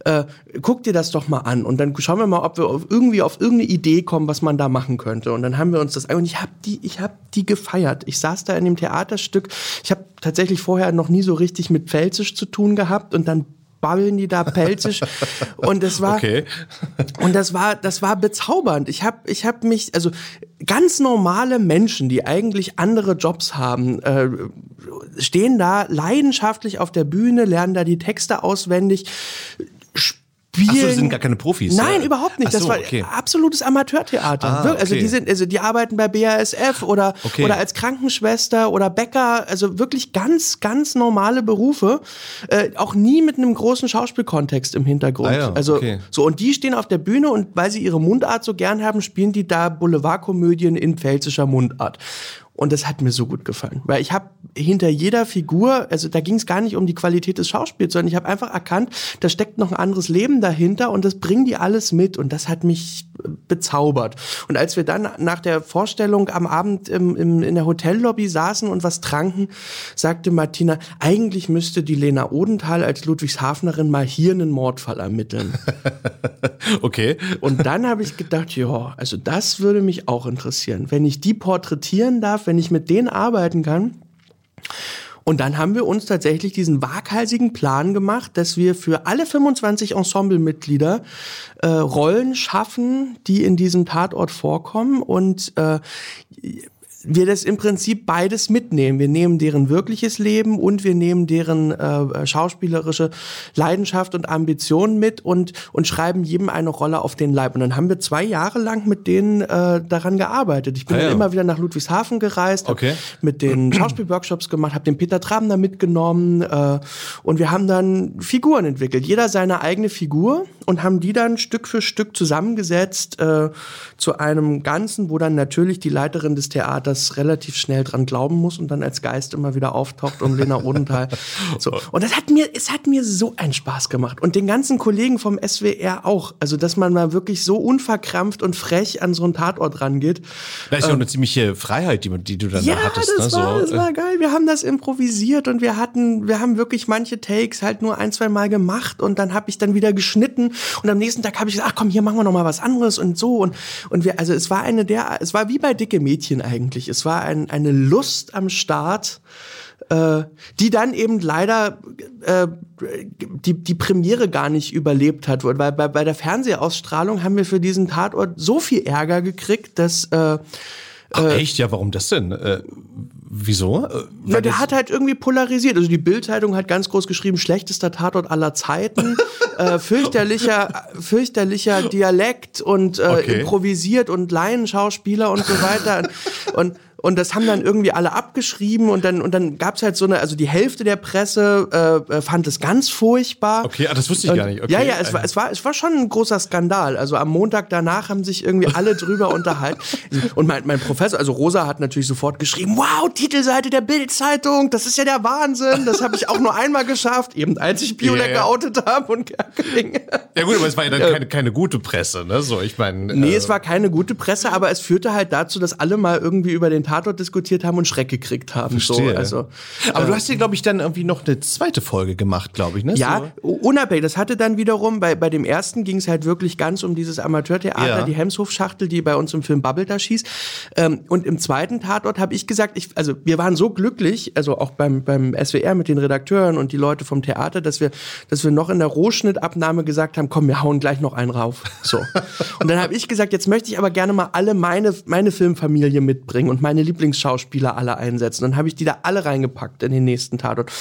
Äh, guck dir das doch mal an und dann schauen wir mal, ob wir auf, irgendwie auf irgendeine Idee kommen, was man da machen könnte. Und dann haben wir uns das und ich habe die, ich habe die gefeiert. Ich saß da in dem Theaterstück. Ich habe tatsächlich vorher noch nie so richtig mit Pfälzisch zu tun gehabt und dann babbeln die da pelzig und das war Okay. und das war das war bezaubernd. Ich habe ich hab mich also ganz normale Menschen, die eigentlich andere Jobs haben, äh, stehen da leidenschaftlich auf der Bühne, lernen da die Texte auswendig. Spielen. Ach so, das sind gar keine Profis. Nein, ja. überhaupt nicht. Ach Das so, war okay. absolutes Amateurtheater. Ah, Also okay. die sind, also die arbeiten bei BASF oder Okay. oder als Krankenschwester oder Bäcker. Also wirklich ganz, ganz normale Berufe. Äh, auch nie mit einem großen Schauspielkontext im Hintergrund. Ah ja, also so und die stehen auf der Bühne und weil sie ihre Mundart so gern haben, spielen die da Boulevardkomödien in pfälzischer Mundart. Und das hat mir so gut gefallen, weil ich habe hinter jeder Figur, also da ging es gar nicht um die Qualität des Schauspiels, sondern ich habe einfach erkannt, da steckt noch ein anderes Leben dahinter und das bringen die alles mit und das hat mich äh, bezaubert. Und als wir dann nach der Vorstellung am Abend im, im, in der Hotellobby saßen und was tranken, sagte Martina, eigentlich müsste die Lena Odenthal als Ludwigshafnerin mal hier einen Mordfall ermitteln. [laughs] Okay. Und dann habe ich gedacht, ja, also das würde mich auch interessieren. Wenn ich die porträtieren darf, wenn ich mit denen arbeiten kann. Und dann haben wir uns tatsächlich diesen waghalsigen Plan gemacht, dass wir für alle 25 Ensemblemitglieder äh, Rollen schaffen, die in diesem Tatort vorkommen und äh, wir das im Prinzip beides mitnehmen. Wir nehmen deren wirkliches Leben und wir nehmen deren äh, schauspielerische Leidenschaft und Ambitionen mit und, und schreiben jedem eine Rolle auf den Leib. Und dann haben wir zwei Jahre lang mit denen äh, daran gearbeitet. Ich bin Ah, dann ja. immer wieder nach Ludwigshafen gereist, Okay. mit den [clears throat] Schauspielworkshops gemacht, habe den Peter Trabner mitgenommen äh, und wir haben dann Figuren entwickelt. Jeder seine eigene Figur und haben die dann Stück für Stück zusammengesetzt äh, zu einem Ganzen, wo dann natürlich die Leiterin des Theaters relativ schnell dran glauben muss und dann als Geist immer wieder auftaucht um Lena Odenthal. So. [laughs] Und das hat mir, es hat mir so einen Spaß gemacht. Und den ganzen Kollegen vom SWR auch. Also, dass man mal wirklich so unverkrampft und frech an so einen Tatort rangeht. Da ist ja auch eine ziemliche Freiheit, die, die du dann Ja, da hattest. das, ne? war, so, das äh, war geil. Wir haben das improvisiert und wir hatten, wir haben wirklich manche Takes halt nur ein, zwei Mal gemacht und dann habe ich dann wieder geschnitten und am nächsten Tag habe ich gesagt, ach komm, hier machen wir noch mal was anderes und so und und wir, also es war eine der, es war wie bei dicke Mädchen eigentlich. Es war ein, eine Lust am Start äh, die dann eben leider äh, die, die Premiere gar nicht überlebt hat. Weil bei, bei der Fernsehausstrahlung haben wir für diesen Tatort so viel Ärger gekriegt, dass äh, Ach, echt? Ja, warum das denn? Äh, wieso? Äh, Ja, der hat halt irgendwie polarisiert. Also die Bildzeitung hat ganz groß geschrieben, schlechtester Tatort aller Zeiten, [laughs] äh, fürchterlicher, fürchterlicher [laughs] Dialekt und äh, Okay. improvisiert und Laienschauspieler und so weiter. Und und das haben dann irgendwie alle abgeschrieben und dann und dann gab's halt so eine, also die Hälfte der Presse äh, äh, fand es ganz furchtbar. Okay, ah, das wusste ich Und- gar nicht. Okay. Ja, ja, es war, es war, es war schon ein großer Skandal. Also am Montag danach haben sich irgendwie alle drüber [laughs] unterhalten. Und mein, mein Professor, also Rosa hat natürlich sofort geschrieben, wow, Titelseite der Bildzeitung, das ist ja der Wahnsinn. Das habe ich auch nur einmal geschafft, eben als ich Biolek Ja, ja. geoutet habe und Kerkeling. Ja gut, aber es war ja dann keine, keine gute Presse, ne? So, ich meine. Nee, äh, es war keine gute Presse, aber es führte halt dazu, dass alle mal irgendwie über den Tatort diskutiert haben und Schreck gekriegt haben. So, also, aber äh, du hast ja, glaube ich, dann irgendwie noch eine zweite Folge gemacht, glaube ich, ne? Ja, So. unabhängig. Das hatte dann wiederum, bei, bei dem ersten ging es halt wirklich ganz um dieses Amateurtheater, Ja. die Hemshof-Schachtel, die bei uns im Film Bubble da schießt. Ähm, und im zweiten Tatort habe ich gesagt, ich, also wir waren so glücklich, also auch beim, beim SWR mit den Redakteuren und die Leute vom Theater, dass wir, dass wir noch in der Rohschnittabnahme gesagt haben, komm, wir hauen gleich noch einen rauf. So. [laughs] und dann habe ich gesagt, jetzt möchte ich aber gerne mal alle meine, meine Filmfamilie mitbringen und meine Lieblingsschauspieler alle einsetzen. Dann habe ich die da alle reingepackt in den nächsten Tatort.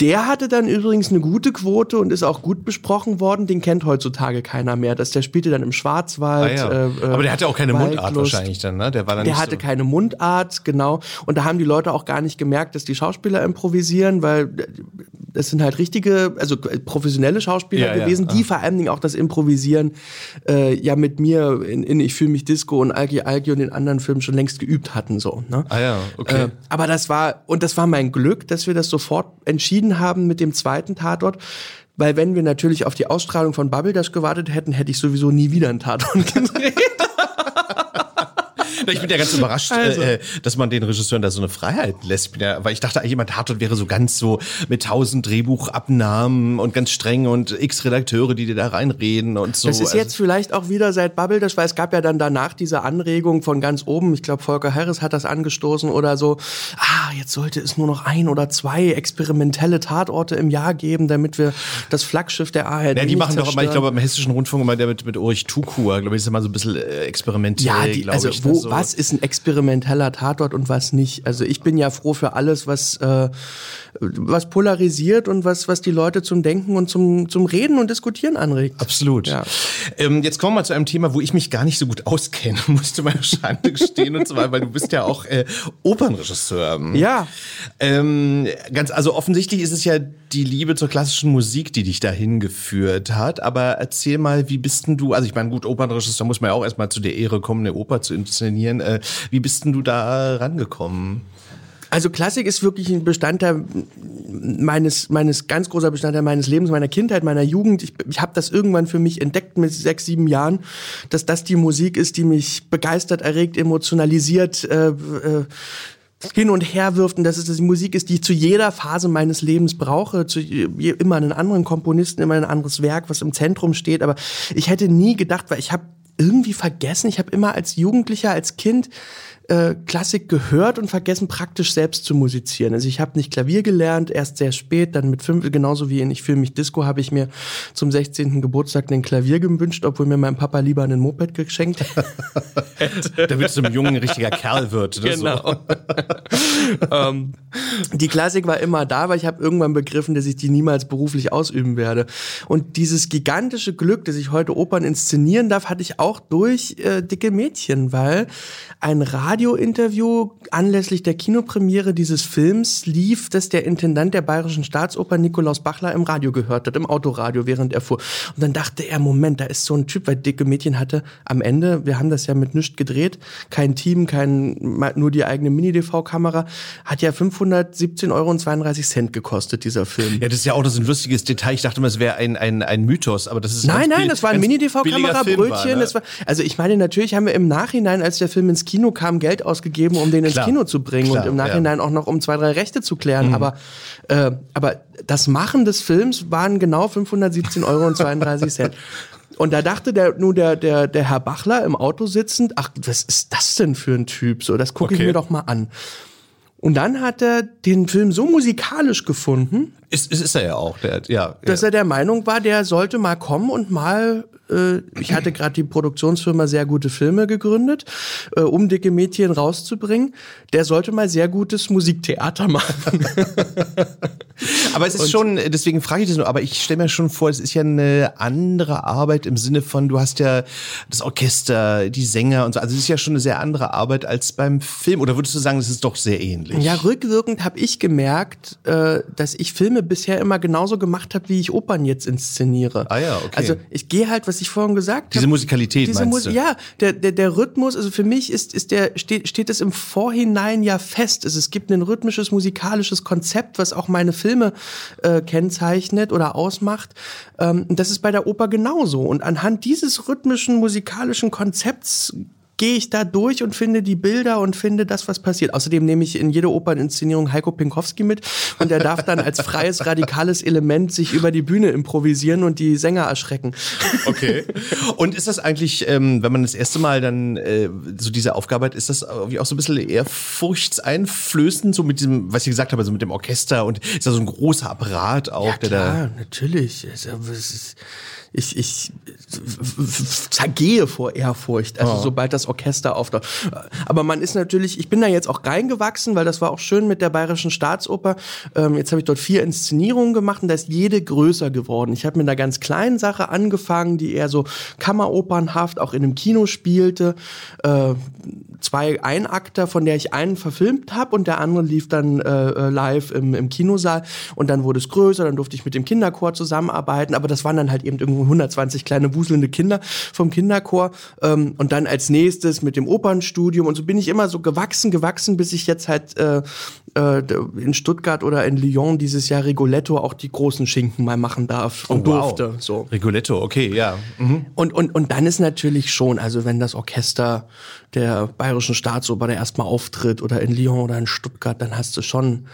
Der hatte dann übrigens eine gute Quote und ist auch gut besprochen worden. Den kennt heutzutage keiner mehr. Das, der spielte dann im Ah, Schwarzwald. ja. äh, aber der hatte auch keine Mundart Waldlust. wahrscheinlich dann, ne? Der war dann Der hatte so. keine Mundart, genau. Und da haben die Leute auch gar nicht gemerkt, dass die Schauspieler improvisieren, weil das sind halt richtige, also professionelle Schauspieler Ja, ja, gewesen, die ah. vor allen Dingen auch das Improvisieren äh, ja mit mir in, in Ich fühle mich Disco und Alki Alki und den anderen Filmen schon längst geübt hatten. so. Ne? Ah ja, okay. Äh, aber das war, und das war mein Glück, dass wir das sofort entschieden haben mit dem zweiten Tatort. Weil wenn wir natürlich auf die Ausstrahlung von Bubble Dash gewartet hätten, hätte ich sowieso nie wieder einen Tatort [laughs] gedreht. Ich bin ja ganz überrascht, Also. äh, dass man den Regisseuren da so eine Freiheit lässt. Ja, weil ich dachte, jemand Tatort wäre so ganz so mit tausend Drehbuchabnahmen und ganz streng und x Redakteure, die dir da reinreden und so. Das ist Also- jetzt vielleicht auch wieder seit Bubble Dash, weil es gab ja dann danach diese Anregung von ganz oben. Ich glaube, Volker Harris hat das angestoßen oder so. Ah, jetzt sollte es nur noch ein oder zwei experimentelle Tatorte im Jahr geben, damit wir das Flaggschiff der ARD Ja, die machen doch immer, ich zerstören. glaube, im Hessischen Rundfunk immer der mit, mit Ulrich Tukur, glaube ich, ist immer so ein bisschen äh, experimentell, Ja, die, glaube also ich. wo, ne, so. was ist ein experimenteller Tatort und was nicht? Also ich bin ja froh für alles, was, äh, was polarisiert und was, was die Leute zum Denken und zum, zum Reden und Diskutieren anregt. Absolut. Ja. Ähm, jetzt kommen wir zu einem Thema, wo ich mich gar nicht so gut auskenne, musste meine Schande gestehen und zwar, weil du bist ja auch äh, Opernregisseur. Ja. Ähm, ganz, also offensichtlich ist es ja die Liebe zur klassischen Musik, die dich dahin geführt hat. Aber erzähl mal, wie bist denn du, also ich meine, gut, Opernregisseur muss man ja auch erstmal zu der Ehre kommen, eine Oper zu inszenieren. Äh, wie bist denn du da rangekommen? Also Klassik ist wirklich ein Bestandteil meines, meines ganz großer Bestandteil meines Lebens, meiner Kindheit, meiner Jugend. Ich, ich habe das irgendwann für mich entdeckt mit sechs, sieben Jahren, dass das die Musik ist, die mich begeistert, erregt, emotionalisiert, äh, äh, hin und her wirft und dass es die Musik ist, die ich zu jeder Phase meines Lebens brauche, zu immer einen anderen Komponisten, immer ein anderes Werk, was im Zentrum steht. Aber ich hätte nie gedacht, weil ich habe irgendwie vergessen, ich habe immer als Jugendlicher, als Kind äh, Klassik gehört und vergessen, praktisch selbst zu musizieren. Also ich habe nicht Klavier gelernt, erst sehr spät, dann mit fünf, genauso wie in Ich fühle mich Disco, habe ich mir zum 16. Geburtstag ein Klavier gewünscht, obwohl mir mein Papa lieber einen Moped geschenkt hat. [laughs] Damit so ein Jungen ein richtiger Kerl wird. Ne? Genau. [laughs] ähm, die Klassik war immer da, aber ich habe irgendwann begriffen, dass ich die niemals beruflich ausüben werde. Und dieses gigantische Glück, dass ich heute Opern inszenieren darf, hatte ich auch durch äh, Dicke Mädchen, weil ein Radiointerview anlässlich der Kinopremiere dieses Films lief, dass der Intendant der Bayerischen Staatsoper Nikolaus Bachler im Radio gehört hat, im Autoradio, während er fuhr. Und dann dachte er, Moment, da ist so ein Typ, weil Dicke Mädchen hatte am Ende, wir haben das ja mit nichts gedreht, kein Team, kein, nur die eigene Mini-DV-Kamera, hat ja 517,32 Euro gekostet, dieser Film. Ja, das ist ja auch so ein lustiges Detail. Ich dachte mal, es wäre ein, ein, ein Mythos, aber das ist Nein, nein, das war ein Mini-DV-Kamera, war, Brötchen. ne? das war, also ich meine, natürlich haben wir im Nachhinein, als der Film ins Kino kam, Geld ausgegeben, um den ins Klar. Kino zu bringen Klar, und im ja. Nachhinein auch noch um zwei, drei Rechte zu klären. Mhm. Aber, äh, aber das Machen des Films waren genau 517,32 Euro. Und da dachte der, nur der, der, der Herr Bachler im Auto sitzend, ach, was ist das denn für ein Typ? So, das gucke ich Okay. mir doch mal an. Und dann hat er den Film so musikalisch gefunden, Ist, ist, ist er ja auch. Der, ja, dass er der Meinung war, der sollte mal kommen und mal, äh, ich hatte gerade die Produktionsfirma sehr gute Filme gegründet, äh, um dicke Mädchen rauszubringen, der sollte mal sehr gutes Musiktheater [laughs] machen. Aber es ist schon, deswegen frage ich das nur, aber ich stelle mir schon vor, es ist ja eine andere Arbeit im Sinne von, du hast ja das Orchester, die Sänger und so. Also es ist ja schon eine sehr andere Arbeit als beim Film. Oder würdest du sagen, es ist doch sehr ähnlich? Ja, rückwirkend habe ich gemerkt, äh, dass ich Filme bisher immer genauso gemacht habe, wie ich Opern jetzt inszeniere. Ah ja, okay. Also ich gehe halt, was ich vorhin gesagt habe. Diese Musikalität Diese meinst Mus du? Ja, der, der, der Rhythmus, also für mich ist, ist der, steht, steht es im Vorhinein ja fest. Also es gibt ein rhythmisches, musikalisches Konzept, was auch meine Filme äh, kennzeichnet oder ausmacht. Ähm, das ist bei der Oper genauso. Und anhand dieses rhythmischen, musikalischen Konzepts gehe ich da durch und finde die Bilder und finde das, was passiert. Außerdem nehme ich in jede Operninszenierung Heiko Pinkowski mit und er darf dann als freies, radikales Element sich über die Bühne improvisieren und die Sänger erschrecken. Okay. Und ist das eigentlich, ähm, wenn man das erste Mal dann äh, so diese Aufgabe hat, ist das irgendwie auch so ein bisschen ehrfurchtseinflößend, so mit diesem, was ich gesagt habe, so mit dem Orchester und ist da so ein großer Apparat auch, der da. Ja, natürlich. Es ist- Ich, ich zergehe vor Ehrfurcht, also Oh. sobald das Orchester auftaucht. Aber man ist natürlich, ich bin da jetzt auch reingewachsen, weil das war auch schön mit der Bayerischen Staatsoper. Ähm, jetzt habe ich dort vier Inszenierungen gemacht und da ist jede größer geworden. Ich habe mit einer ganz kleinen Sache angefangen, die eher so kammeropernhaft auch in einem Kino spielte. Äh, zwei Einakter, von der ich einen verfilmt habe und der andere lief dann äh, äh, live im, im Kinosaal und dann wurde es größer, dann durfte ich mit dem Kinderchor zusammenarbeiten, aber das waren dann halt eben irgendwo 120 kleine wuselnde Kinder vom Kinderchor ähm, und dann als nächstes mit dem Opernstudium und so bin ich immer so gewachsen, gewachsen, bis ich jetzt halt äh, äh, in Stuttgart oder in Lyon dieses Jahr Rigoletto auch die großen Schinken mal machen darf und Oh, wow. durfte. So. Rigoletto, okay, ja. Mhm. Und, und, und dann ist natürlich schon, also wenn das Orchester der Bayerischen Staatsoper da erstmal auftritt oder in Lyon oder in Stuttgart, dann hast du schon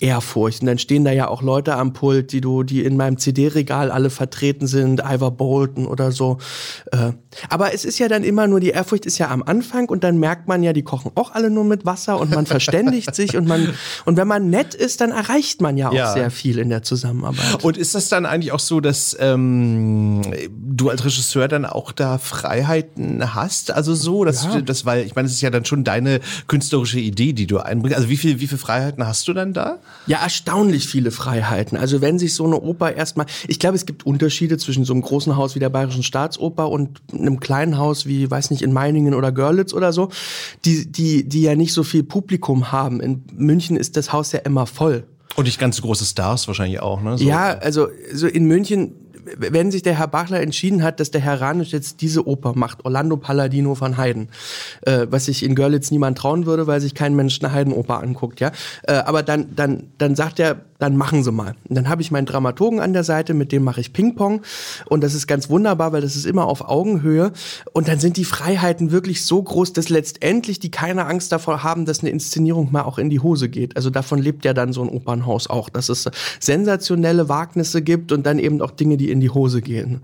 Ehrfurcht. Und dann stehen da ja auch Leute am Pult, die du, die in meinem CD-Regal alle vertreten sind, Ivor Bolton oder so. Äh, aber es ist ja dann immer nur, die Ehrfurcht ist ja am Anfang und dann merkt man ja, die kochen auch alle nur mit Wasser und man verständigt sich und man, und wenn man nett ist, dann erreicht man ja auch Ja. sehr viel in der Zusammenarbeit. Und ist das dann eigentlich auch so, dass ähm, du als Regisseur dann auch da Freiheiten hast? Also so, dass Ja. du das, weil ich meine, es ist ja dann schon deine künstlerische Idee, die du einbringst. Also wie viel, wie viel Freiheiten hast du dann da? Ja, erstaunlich viele Freiheiten. Also wenn sich so eine Oper erstmal, ich glaube, es gibt Unterschiede zwischen so einem großen Haus wie der Bayerischen Staatsoper und einem kleinen Haus wie, weiß nicht, in Meiningen oder Görlitz oder so, die, die, die ja nicht so viel Publikum haben. In München ist das Haus ja immer voll. Und nicht ganz so große Stars wahrscheinlich auch, ne? So. Ja, also so in München, wenn sich der Herr Bachler entschieden hat, dass der Herr Ranisch jetzt diese Oper macht, Orlando Palladino von Haydn, äh, was sich in Görlitz niemand trauen würde, weil sich kein Mensch eine Haydn-Oper anguckt, ja. Äh, aber dann, dann, dann sagt er, dann machen Sie mal. Und dann habe ich meinen Dramaturgen an der Seite, mit dem mache ich Ping-Pong. Und das ist ganz wunderbar, weil das ist immer auf Augenhöhe. Und dann sind die Freiheiten wirklich so groß, dass letztendlich die keine Angst davor haben, dass eine Inszenierung mal auch in die Hose geht. Also davon lebt ja dann so ein Opernhaus auch, dass es sensationelle Wagnisse gibt und dann eben auch Dinge, die in die Hose gehen.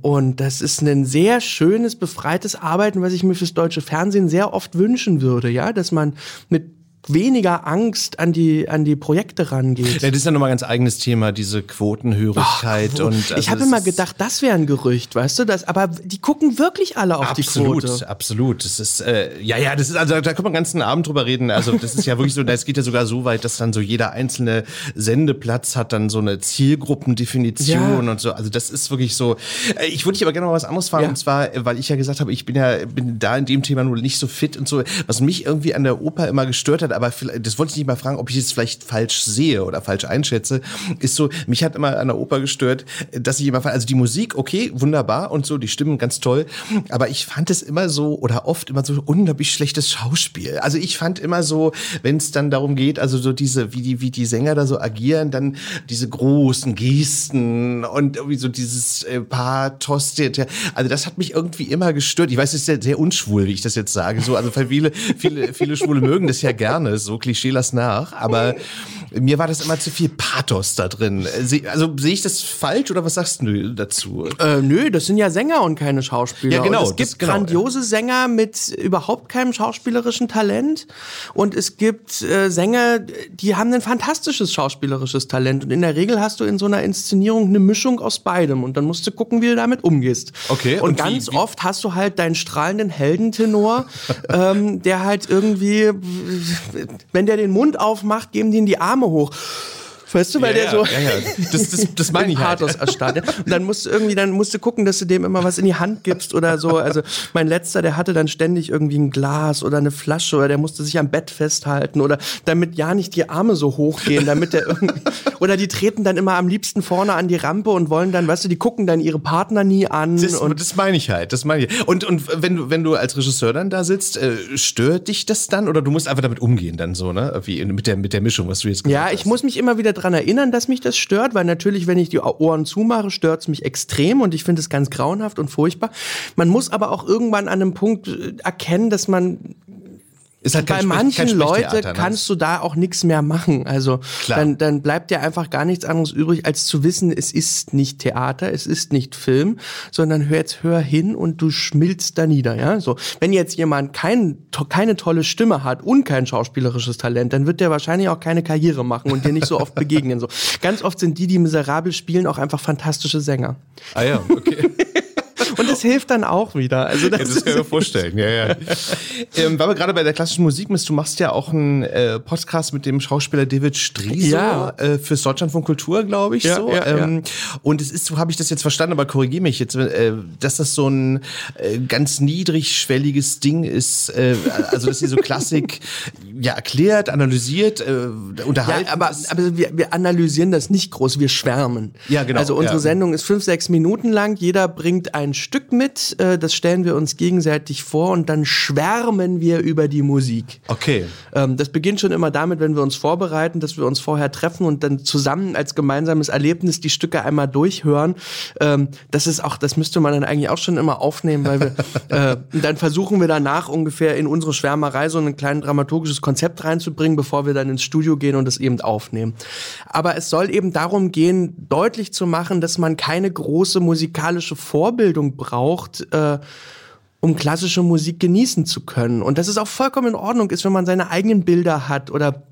Und das ist ein sehr schönes, befreites Arbeiten, was ich mir fürs deutsche Fernsehen sehr oft wünschen würde, ja, dass man mit weniger Angst an die, an die Projekte rangeht. Ja, das ist ja nochmal ein ganz eigenes Thema, diese Quotenhörigkeit. und ich also habe es immer gedacht, das wäre ein Gerücht, weißt du, das, aber die gucken wirklich alle auf die Absolut, Quote. absolut. Das ist, äh, ja, ja, das ist, also da kann man den ganzen Abend drüber reden. Also das ist ja wirklich so, es geht ja sogar so weit, dass dann so jeder einzelne Sendeplatz hat dann so eine Zielgruppendefinition Ja. und so. Also das ist wirklich so. Äh, Ich würde dich aber gerne noch was anderes fragen, Ja. und zwar, äh, weil ich ja gesagt habe, ich bin ja, bin da in dem Thema nur nicht so fit und so. Was mich irgendwie an der Oper immer gestört hat, aber das wollte ich nicht mal fragen, ob ich es vielleicht falsch sehe oder falsch einschätze, ist so, mich hat immer an der Oper gestört, dass ich immer fand, also die Musik, okay, wunderbar und so, die Stimmen ganz toll, aber ich fand es immer so oder oft immer so unglaublich schlechtes Schauspiel. Also ich fand immer so, wenn es dann darum geht, also so diese, wie die, wie die Sänger da so agieren, dann diese großen Gesten und irgendwie so dieses äh, Pathos, also das hat mich irgendwie immer gestört. Ich weiß, es ist sehr, sehr unschwul, wie ich das jetzt sage, so, also viele, viele, viele Schwule mögen das ja gerne, so Klischee lass nach, aber mir war das immer zu viel Pathos da drin. Se- Also sehe ich das falsch oder was sagst du dazu? Äh, nö, das sind ja Sänger und keine Schauspieler. Ja, genau, Und es gibt genau. grandiose Sänger mit überhaupt keinem schauspielerischen Talent. Und es gibt äh, Sänger, die haben ein fantastisches schauspielerisches Talent. Und in der Regel hast du in so einer Inszenierung eine Mischung aus beidem. Und dann musst du gucken, wie du damit umgehst. Okay, Und, und wie- ganz wie- oft hast du halt deinen strahlenden Heldentenor, [laughs] ähm, der halt irgendwie, wenn der den Mund aufmacht, geben die ihm die Arme hoch. Weißt du, weil Ja, der so ja, ja. Das- das- das meine [laughs] ich halt. Pathos erstarrt. ja. Und dann musst du irgendwie, dann musst du gucken, dass du dem immer was in die Hand gibst oder so. Also mein letzter, der hatte dann ständig irgendwie ein Glas oder eine Flasche oder der musste sich am Bett festhalten oder damit ja nicht die Arme so hochgehen, damit der irgendwie [laughs] oder die treten dann immer am liebsten vorne an die Rampe und wollen dann, weißt du, die gucken dann ihre Partner nie an Das, und das meine ich halt, das meine ich. Und, und wenn du, wenn du als Regisseur dann da sitzt, äh, stört dich das dann oder du musst einfach damit umgehen dann so, ne? Wie mit der, mit der Mischung, was du jetzt gesagt Ja, ich muss mich immer wieder dran erinnern, dass mich das stört, weil natürlich, wenn ich die Ohren zumache, stört es mich extrem und ich finde es ganz grauenhaft und furchtbar. Man muss aber auch irgendwann an einem Punkt äh, erkennen, dass man Ist halt bei manchen kein Leute Sprechtheater, ne? kannst du da auch nichts mehr machen. Also Klar. dann, dann bleibt dir einfach gar nichts anderes übrig, als zu wissen, es ist nicht Theater, es ist nicht Film, sondern hör jetzt hör hin und du schmilzt da nieder. Ja, so wenn jetzt jemand kein, to, keine tolle Stimme hat und kein schauspielerisches Talent, dann wird der wahrscheinlich auch keine Karriere machen und dir nicht so oft begegnen. So ganz oft sind die, die miserabel spielen, auch einfach fantastische Sänger. Ah ja, okay. Und das hilft dann auch wieder. Also das, ja, das kann ich mir vorstellen. Ja, ja. ähm, weil wir gerade bei der klassischen Musik bist, du machst ja auch einen äh, Podcast mit dem Schauspieler David Striese Ja. äh, fürs Deutschland von Kultur, glaube ich. Ja, so. ja, ähm, Und es ist, so habe ich das jetzt verstanden, aber korrigiere mich jetzt, äh, dass das so ein äh, ganz niedrigschwelliges Ding ist, äh, also dass ihr so Klassik [laughs] ja erklärt, analysiert, äh, unterhalten. Ja, aber, aber wir, wir analysieren das nicht groß, wir schwärmen. Ja, genau, Also unsere. Sendung ist fünf, sechs Minuten lang, jeder bringt ein Stück mit, äh, das stellen wir uns gegenseitig vor und dann schwärmen wir über die Musik. Okay. Ähm, das beginnt schon immer damit, wenn wir uns vorbereiten, dass wir uns vorher treffen und dann zusammen als gemeinsames Erlebnis die Stücke einmal durchhören. Ähm, das ist auch, das müsste man dann eigentlich auch schon immer aufnehmen, weil wir [laughs] äh, dann versuchen wir danach ungefähr in unsere Schwärmerei so ein kleines dramaturgisches Konzept reinzubringen, bevor wir dann ins Studio gehen und es eben aufnehmen. Aber es soll eben darum gehen, deutlich zu machen, dass man keine große musikalische Vorbildung braucht. Äh, um klassische Musik genießen zu können. Und dass es auch vollkommen in Ordnung ist, wenn man seine eigenen Bilder hat oder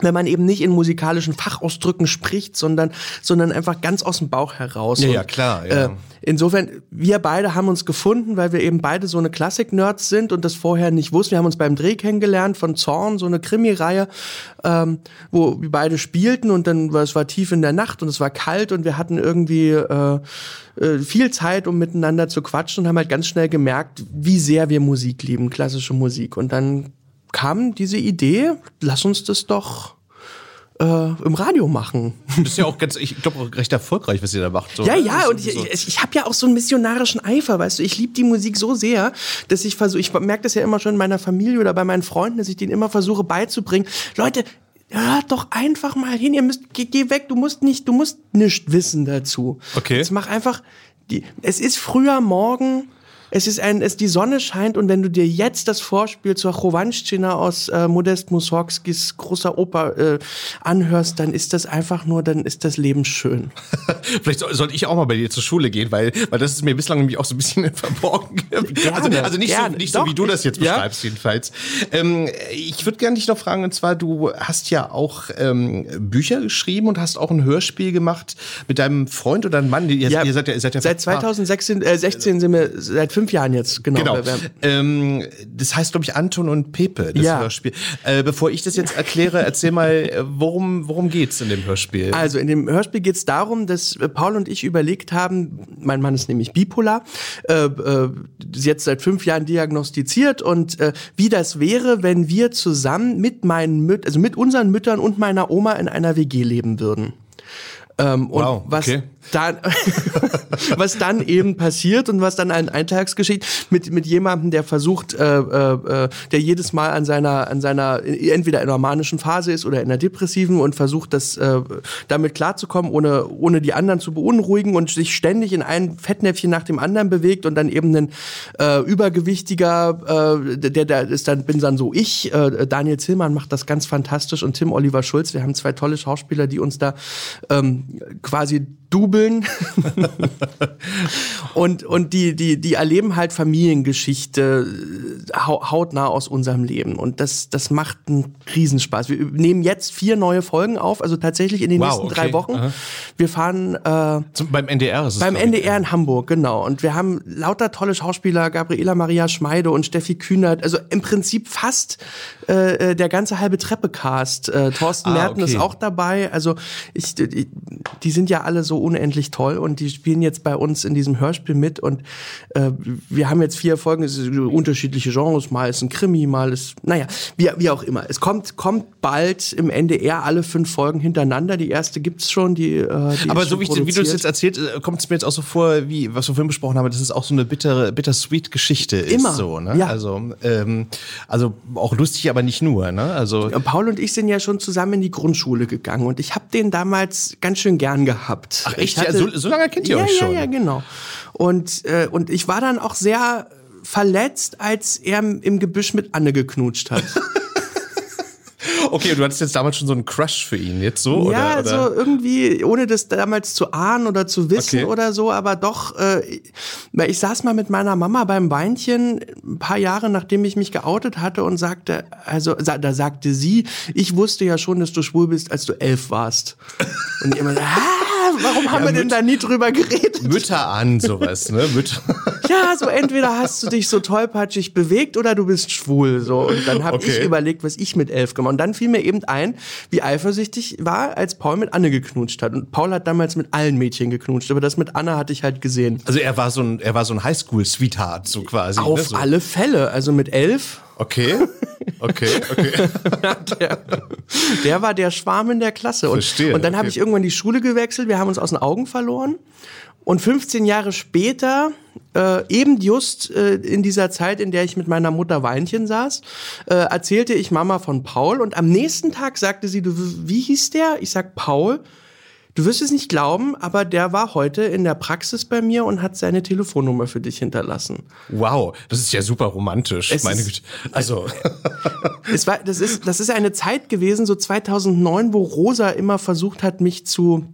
wenn man eben nicht in musikalischen Fachausdrücken spricht, sondern, sondern einfach ganz aus dem Bauch heraus. Ja, Und, ja, klar, ja. Äh, insofern, wir beide haben uns gefunden, weil wir eben beide so eine Klassik-Nerds sind und das vorher nicht wussten. Wir haben uns beim Dreh kennengelernt von Zorn, so eine Krimi-Reihe, ähm, wo wir beide spielten und dann war es war tief in der Nacht und es war kalt und wir hatten irgendwie äh, äh, viel Zeit, um miteinander zu quatschen und haben halt ganz schnell gemerkt, wie sehr wir Musik lieben, klassische Musik. Und dann kam diese Idee, lass uns das doch äh, im Radio machen. Das ist ja auch ganz, ich glaube, recht erfolgreich, was ihr da macht. So, Ja, ne? ja, und ich, ich, ich habe ja auch so einen missionarischen Eifer, weißt du, ich liebe die Musik so sehr, dass ich versuche, ich merke das ja immer schon in meiner Familie oder bei meinen Freunden, dass ich denen immer versuche beizubringen, Leute, hört doch einfach mal hin, ihr müsst, geh, geh weg, du musst nicht, du musst nicht wissen dazu. Okay. Jetzt mach einfach, die, es ist früher Morgen, es ist ein, es, die Sonne scheint und wenn du dir jetzt das Vorspiel zur Chovanschina aus äh, Modest Mussorgskis großer Oper äh, anhörst, dann ist das einfach nur, dann ist das Leben schön. [laughs] Vielleicht soll, sollte ich auch mal bei dir zur Schule gehen, weil, weil das ist mir bislang nämlich auch so ein bisschen [laughs] verborgen. also, also nicht, gerne. so, nicht so, Doch, wie du das jetzt ja. beschreibst, jedenfalls. Ähm, ich würde gerne dich noch fragen, und zwar, du hast ja auch ähm, Bücher geschrieben und hast auch ein Hörspiel gemacht mit deinem Freund oder einem Mann. Ihr, ihr seid ja, ihr seid ja Seit 2016 äh, 16 sind wir seit fünf Jahren jetzt, genau. Genau. Ähm, das heißt, glaube ich, Anton und Pepe, das Ja. Hörspiel. Äh, bevor ich das jetzt erkläre, erzähl mal, äh, worum, worum geht's in dem Hörspiel? Also in dem Hörspiel geht es darum, dass äh, Paul und ich überlegt haben, mein Mann ist nämlich bipolar, äh, äh, ist jetzt seit fünf Jahren diagnostiziert und äh, wie das wäre, wenn wir zusammen mit meinen Müt also mit unseren Müttern und meiner Oma in einer WG leben würden. Ähm, und Wow, was okay. Dann, [laughs] was dann eben passiert und was dann ein Eintagsgeschichte mit mit jemandem, der versucht, äh, äh, äh, der jedes Mal an seiner an seiner entweder in einer manischen Phase ist oder in einer depressiven und versucht, das äh, damit klarzukommen, ohne ohne die anderen zu beunruhigen und sich ständig in ein Fettnäpfchen nach dem anderen bewegt und dann eben ein äh, übergewichtiger, äh, der der ist dann bin dann so ich. Äh, Daniel Zillmann macht das ganz fantastisch und Tim Oliver Schulz. Wir haben zwei tolle Schauspieler, die uns da ähm, quasi dubeln [laughs] und und die die die erleben halt Familiengeschichte äh, hau- hautnah aus unserem Leben und das das macht einen Riesenspaß. Wir nehmen jetzt vier neue Folgen auf, also tatsächlich in den Wow, nächsten drei okay. Wochen. Aha. Wir fahren äh, Zum, beim NDR ist es. beim ich. NDR in Hamburg, genau. Und wir haben lauter tolle Schauspieler, Gabriela Maria Schmeide und Steffi Kühnert. Also im Prinzip fast äh, äh, der ganze halbe Treppe-Cast. Äh, Thorsten Ah, Merten okay. ist auch dabei. Also ich, die, die sind ja alle so unendlich toll und die spielen jetzt bei uns in diesem Hörspiel mit. Und äh, wir haben jetzt vier Folgen, es sind unterschiedliche Genres. Mal ist ein Krimi, mal ist, naja, wie, wie auch immer. Es kommt, kommt bald im NDR alle fünf Folgen hintereinander. Die erste gibt's schon, die, äh, die Aber so wie, ich, wie du es jetzt erzählt, äh, kommt es mir jetzt auch so vor, wie was wir vorhin besprochen haben, dass es auch so eine bittere, bittersweet Geschichte ist. Immer, So, ne? ja. Also, ähm, also auch lustig, aber nicht nur. Ne? Also Paul und ich sind ja schon zusammen in die Grundschule gegangen und ich habe den damals ganz schön gern gehabt. Ach, echt? Ich Ja, so- so lange kennt ihr ja, euch ja, schon? Ja, ja, genau. Und, äh, und ich war dann auch sehr verletzt, als er im Gebüsch mit Anne geknutscht hat. [laughs] okay, du hattest jetzt damals schon so einen Crush für ihn, jetzt so ja, oder? oder? also irgendwie, ohne das damals zu ahnen oder zu wissen Okay. oder so, aber doch, äh, weil ich saß mal mit meiner Mama beim Weinchen ein paar Jahre, nachdem ich mich geoutet hatte und sagte, also da sagte sie, ich wusste ja schon, dass du schwul bist, als du elf warst. Und immer so, [laughs] ah, warum haben wir denn da nie drüber geredet? Mütter an, sowas, ne? Mütter. [laughs] Ja, so entweder hast du dich so tollpatschig bewegt oder du bist schwul. So. Und dann habe Okay. ich überlegt, was ich mit elf gemacht Und dann fiel mir eben ein, wie eifersüchtig war, als Paul mit Anne geknutscht hat. Und Paul hat damals mit allen Mädchen geknutscht, aber das mit Anne hatte ich halt gesehen. Also er war so ein, er war so ein Highschool-Sweetheart, so quasi. Auf ne? so. alle Fälle. Also mit elf, Okay, [laughs] okay, okay. [laughs] der, der war der Schwarm in der Klasse. Und, Verstehe, und dann habe okay. ich irgendwann die Schule gewechselt, wir haben uns aus den Augen verloren. Und 15 Jahre später, äh, eben just äh, in dieser Zeit, in der ich mit meiner Mutter Weinchen saß, äh, erzählte ich Mama von Paul. Und am nächsten Tag sagte sie, du, wie hieß der? Ich sag Paul. Du wirst es nicht glauben, aber der war heute in der Praxis bei mir und hat seine Telefonnummer für dich hinterlassen. Wow, das ist ja super romantisch. Es meine Güte. Also, [laughs] Es war, das ist, das ist eine Zeit gewesen, so 2009, wo Rosa immer versucht hat, mich zu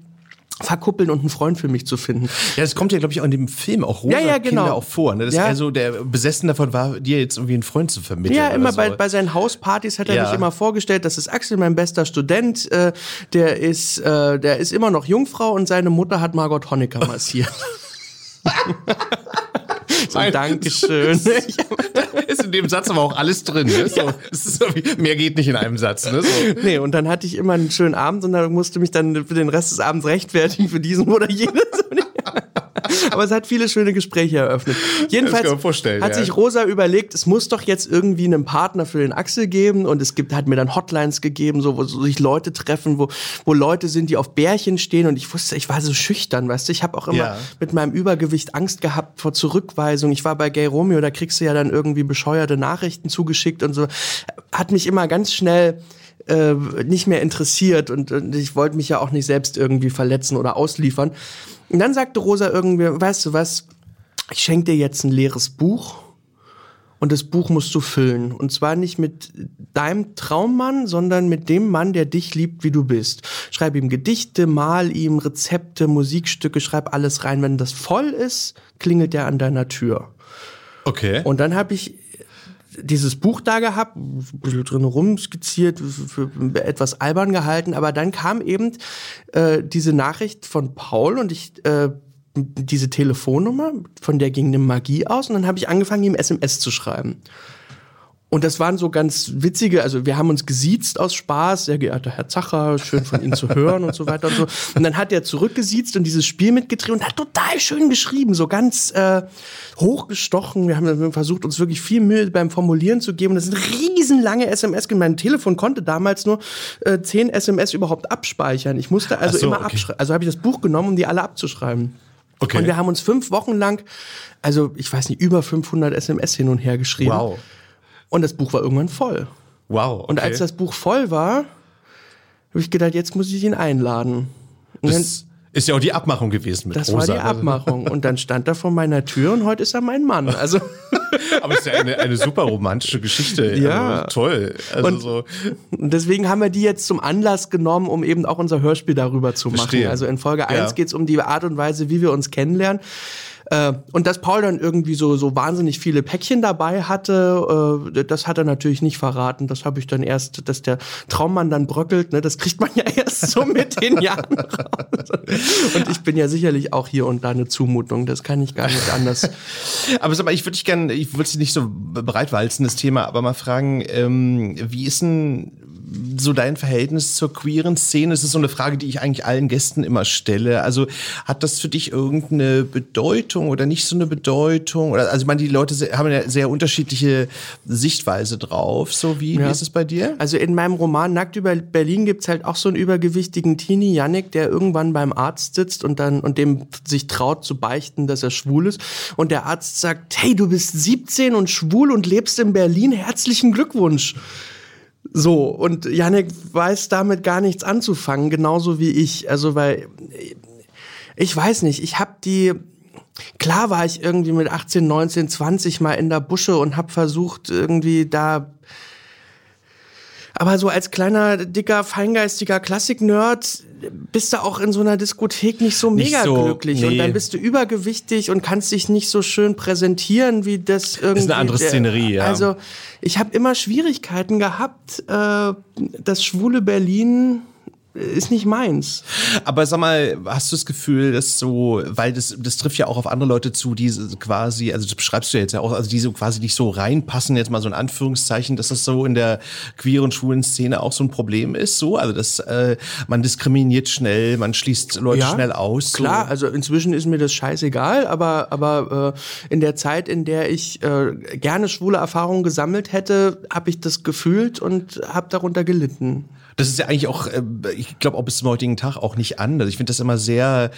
verkuppeln und einen Freund für mich zu finden. ja, das kommt ja, glaube ich, auch in dem Film auch Rosa Ja, ja, genau. Kinder auch vor. Ne? Dass Ja. er so der besessen davon war, dir jetzt irgendwie einen Freund zu vermitteln. Ja, immer so. bei, bei seinen Hauspartys hat er Ja. mich immer vorgestellt, das ist Axel, mein bester Student, äh, der ist, äh, der ist immer noch Jungfrau und seine Mutter hat Margot Honecker massiert. [laughs] so, Mein- Dankeschön. [laughs] ist in dem Satz aber auch alles drin. Ne? So, ist so wie, mehr geht nicht in einem Satz. Ne? So. Nee, und dann hatte ich immer einen schönen Abend und dann musste mich dann für den Rest des Abends rechtfertigen für diesen oder jenes. [laughs] [laughs] Aber es hat viele schöne Gespräche eröffnet. Jedenfalls hat sich Rosa überlegt, es muss doch jetzt irgendwie einen Partner für den Axel geben und es gibt, hat mir dann Hotlines gegeben, so, wo sich Leute treffen, wo, wo Leute sind, die auf Bärchen stehen und ich wusste, ich war so schüchtern, weißt du, ich habe auch immer Ja. mit meinem Übergewicht Angst gehabt vor Zurückweisung. Ich war bei Gay Romeo, da kriegst du ja dann irgendwie bescheuerte Nachrichten zugeschickt und so. Hat mich immer ganz schnell äh, nicht mehr interessiert und, und ich wollte mich ja auch nicht selbst irgendwie verletzen oder ausliefern. Und dann sagte Rosa irgendwie, weißt du was, ich schenke dir jetzt ein leeres Buch und das Buch musst du füllen. Und zwar nicht mit deinem Traummann, sondern mit dem Mann, der dich liebt, wie du bist. Schreib ihm Gedichte, mal ihm Rezepte, Musikstücke, schreib alles rein. Wenn das voll ist, klingelt er an deiner Tür. Okay. Und dann habe ich dieses Buch da gehabt, ein bisschen drin rumskizziert, für, etwas albern gehalten, aber dann kam eben äh, diese Nachricht von Paul und ich äh, diese Telefonnummer, von der ging eine Magie aus und dann habe ich angefangen, ihm SMS zu schreiben. Und das waren so ganz witzige, also wir haben uns gesiezt aus Spaß, sehr geehrter Herr Zacher, schön von Ihnen zu hören und so weiter und so. Und dann hat er zurückgesiezt und dieses Spiel mitgedreht und hat total schön geschrieben, so ganz äh, hochgestochen. Wir haben versucht, uns wirklich viel Mühe beim Formulieren zu geben. Das sind riesenlange SMS. Mein Telefon konnte damals nur äh, 10 SMS überhaupt abspeichern. Ich musste also so, immer okay. abschreiben. Also habe ich das Buch genommen, um die alle abzuschreiben. Okay. Und wir haben uns fünf Wochen lang, also ich weiß nicht, über 500 SMS hin und her geschrieben. Wow. Und das Buch war irgendwann voll. Wow. Okay. Und als das Buch voll war, habe ich gedacht, jetzt muss ich ihn einladen. Und dann, das ist ja auch die Abmachung gewesen mit das Rosa. war die ne? Abmachung. Und dann stand er vor meiner Tür und heute ist er mein Mann. Also [laughs] Aber es ist ja eine, eine super romantische Geschichte. Ja. Also, toll. Also Und- so. und deswegen haben wir die jetzt zum Anlass genommen, um eben auch unser Hörspiel darüber zu machen. Verstehe. Also in Folge 1 Ja. geht es um die Art und Weise, wie wir uns kennenlernen. Äh, Und dass Paul dann irgendwie so, so wahnsinnig viele Päckchen dabei hatte, äh, das hat er natürlich nicht verraten. Das habe ich dann erst, dass der Traummann dann bröckelt, ne, das kriegt man ja [laughs] erst so mit den Jahren raus. Und ich bin ja sicherlich auch hier und da eine Zumutung. Das kann ich gar nicht anders. [laughs] Aber sag mal, ich würde dich gerne, ich würde dich nicht so bereitwalzen, das Thema, aber mal fragen, ähm, wie ist denn so dein Verhältnis zur queeren Szene? Das ist so eine Frage, die ich eigentlich allen Gästen immer stelle. Also hat das für dich irgendeine Bedeutung oder nicht so eine Bedeutung? Oder, also ich meine, die Leute haben ja sehr unterschiedliche Sichtweise drauf. So wie, wie Ja. ist es bei dir? Also in meinem Roman Nackt über Berlin gibt's halt auch so einen übergewichtigen Teenie Yannick, der irgendwann beim Arzt sitzt und dann und dem sich traut zu beichten, dass er schwul ist. Und der Arzt sagt, hey, du bist 17 und schwul und lebst in Berlin. Herzlichen Glückwunsch. So, und Yannick weiß damit gar nichts anzufangen, genauso wie ich. Also, weil ich weiß nicht, ich habe die klar war ich irgendwie mit 18, 19, 20 mal in der Busche und habe versucht irgendwie da aber so als kleiner, dicker, feingeistiger Klassik-Nerd bist du auch in so einer Diskothek nicht so Nicht mega so, glücklich. Und nee. dann bist du übergewichtig und kannst dich nicht so schön präsentieren, wie das irgendwie. andere der- Szenerie, ja. Also, ich habe immer Schwierigkeiten gehabt, äh, das schwule Berlin ist nicht meins. Aber sag mal, hast du das Gefühl, dass so, weil das, das trifft ja auch auf andere Leute zu, die quasi, also das beschreibst du ja jetzt ja auch, also die so quasi nicht so reinpassen, jetzt mal so in Anführungszeichen, dass das so in der queeren, schwulen Szene auch so ein Problem ist, so, also dass äh, man diskriminiert schnell, man schließt Leute Ja, schnell aus. So. Klar, also inzwischen ist mir das scheißegal, aber, aber äh, in der Zeit, in der ich äh, gerne schwule Erfahrungen gesammelt hätte, habe ich das gefühlt und habe darunter gelitten. Das ist ja eigentlich auch, äh, ich glaube, auch bis zum heutigen Tag auch nicht anders. Ich finde das immer sehr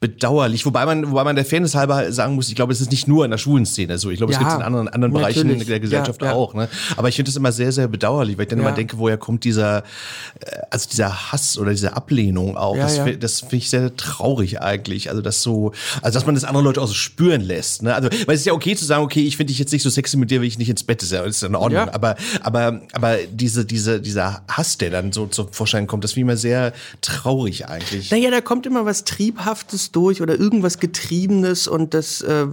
bedauerlich. Wobei man, wobei man der Fairness halber sagen muss, ich glaube, es ist nicht nur in der schwulen Szene so. Ich glaube, es Ja, gibt es in anderen, anderen Bereichen der Gesellschaft Ja, ja. auch. Ne? Aber ich finde das immer sehr, sehr bedauerlich, weil ich dann immer denke, woher kommt dieser, äh, also dieser Hass oder diese Ablehnung auch. Das das finde ich sehr traurig eigentlich. Also das so, also dass man das andere Leute auch so spüren lässt. Ne? Also, weil es ist ja okay zu sagen, okay, ich finde dich jetzt nicht so sexy mit dir, will ich nicht ins Bett, ist ja, ist ja in Ordnung. Aber, aber, aber diese, diese, dieser Hass, der dann so zum Vorschein kommt, das finde ich immer sehr traurig eigentlich. Naja, da kommt immer was Triebhaftes durch oder irgendwas Getriebenes und das, äh,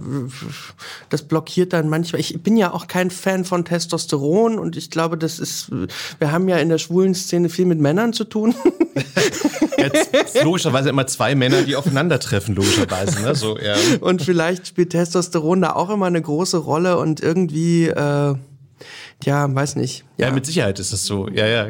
das blockiert dann manchmal. Ich bin ja auch kein Fan von Testosteron und ich glaube, das ist, wir haben ja in der schwulen Szene viel mit Männern zu tun. [laughs] Jetzt logischerweise immer zwei Männer, die aufeinandertreffen, logischerweise. Ne? So, ja. Und vielleicht spielt Testosteron da auch immer eine große Rolle und irgendwie, äh, ja, weiß nicht. Ja, mit Sicherheit ist das so. Ja, ja.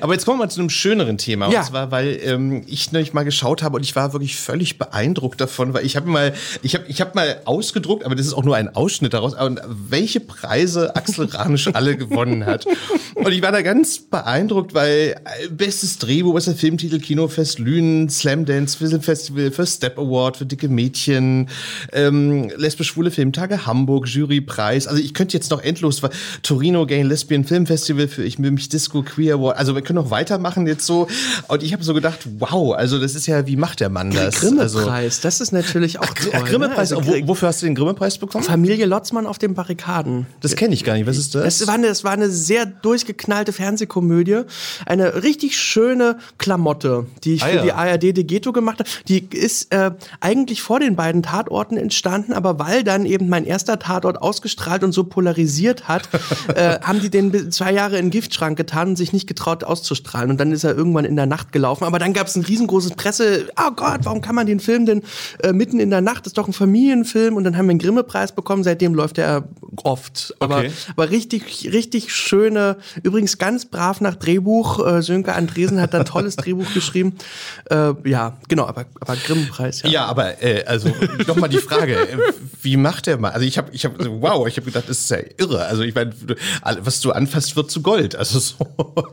Aber jetzt kommen wir mal zu einem schöneren Thema. Ja. Und zwar, weil ähm, ich nämlich mal geschaut habe und ich war wirklich völlig beeindruckt davon, weil ich habe mal, ich habe, ich habe mal ausgedruckt, aber das ist auch nur ein Ausschnitt daraus, und welche Preise Axel Ranisch alle [laughs] gewonnen hat. Und ich war da ganz beeindruckt, weil äh, bestes Drehbuch, bester Filmtitel, Kinofest Lünen, Slam Dance Filmfestival, für Step Award für dicke Mädchen, ähm, lesbisch-schwule Filmtage Hamburg, Jurypreis. Also ich könnte jetzt noch endlos, Torino Gay Lesbian Filmfestival für Ich mich Disco Queer Award. Also wir können noch weitermachen jetzt so. Und ich habe so gedacht, wow, also das ist ja, wie macht der Mann das? Grimme-Preis, das ist natürlich auch toll. Also, Grimme-Preis, ne? Also, wo, wofür hast du den Grimme-Preis bekommen? Familie Lotzmann auf den Barrikaden. Das kenne ich gar nicht. Was ist das? Das war, eine, das war eine sehr durchgeknallte Fernsehkomödie. Eine richtig schöne Klamotte, die ich Ah, für ja. die ARD de Ghetto gemacht habe. Die ist äh, eigentlich vor den beiden Tatorten entstanden, aber weil dann eben mein erster Tatort ausgestrahlt und so polarisiert hat, [laughs] äh, haben die den zwei Jahre in den Giftschrank getan und sich nicht getraut auszustrahlen. Und dann ist er irgendwann in der Nacht gelaufen. Aber dann gab es ein riesengroßes Presse. Oh Gott, warum kann man den Film denn äh, mitten in der Nacht? Das ist doch ein Familienfilm. Und dann haben wir einen Grimme-Preis bekommen. Seitdem läuft er oft. Aber, Okay. aber richtig, richtig schöne, übrigens ganz brav nach Drehbuch. Äh, Sönke Andresen hat da ein tolles Drehbuch [laughs] geschrieben. Äh, ja, genau, aber, aber Grimme-Preis, ja. Ja, aber äh, also nochmal die Frage, äh, wie macht der mal? Also ich habe, ich habe, wow, ich habe gedacht, das ist ja irre. Also ich meine, was du anfasst, wird zu Gold. Also so. [laughs]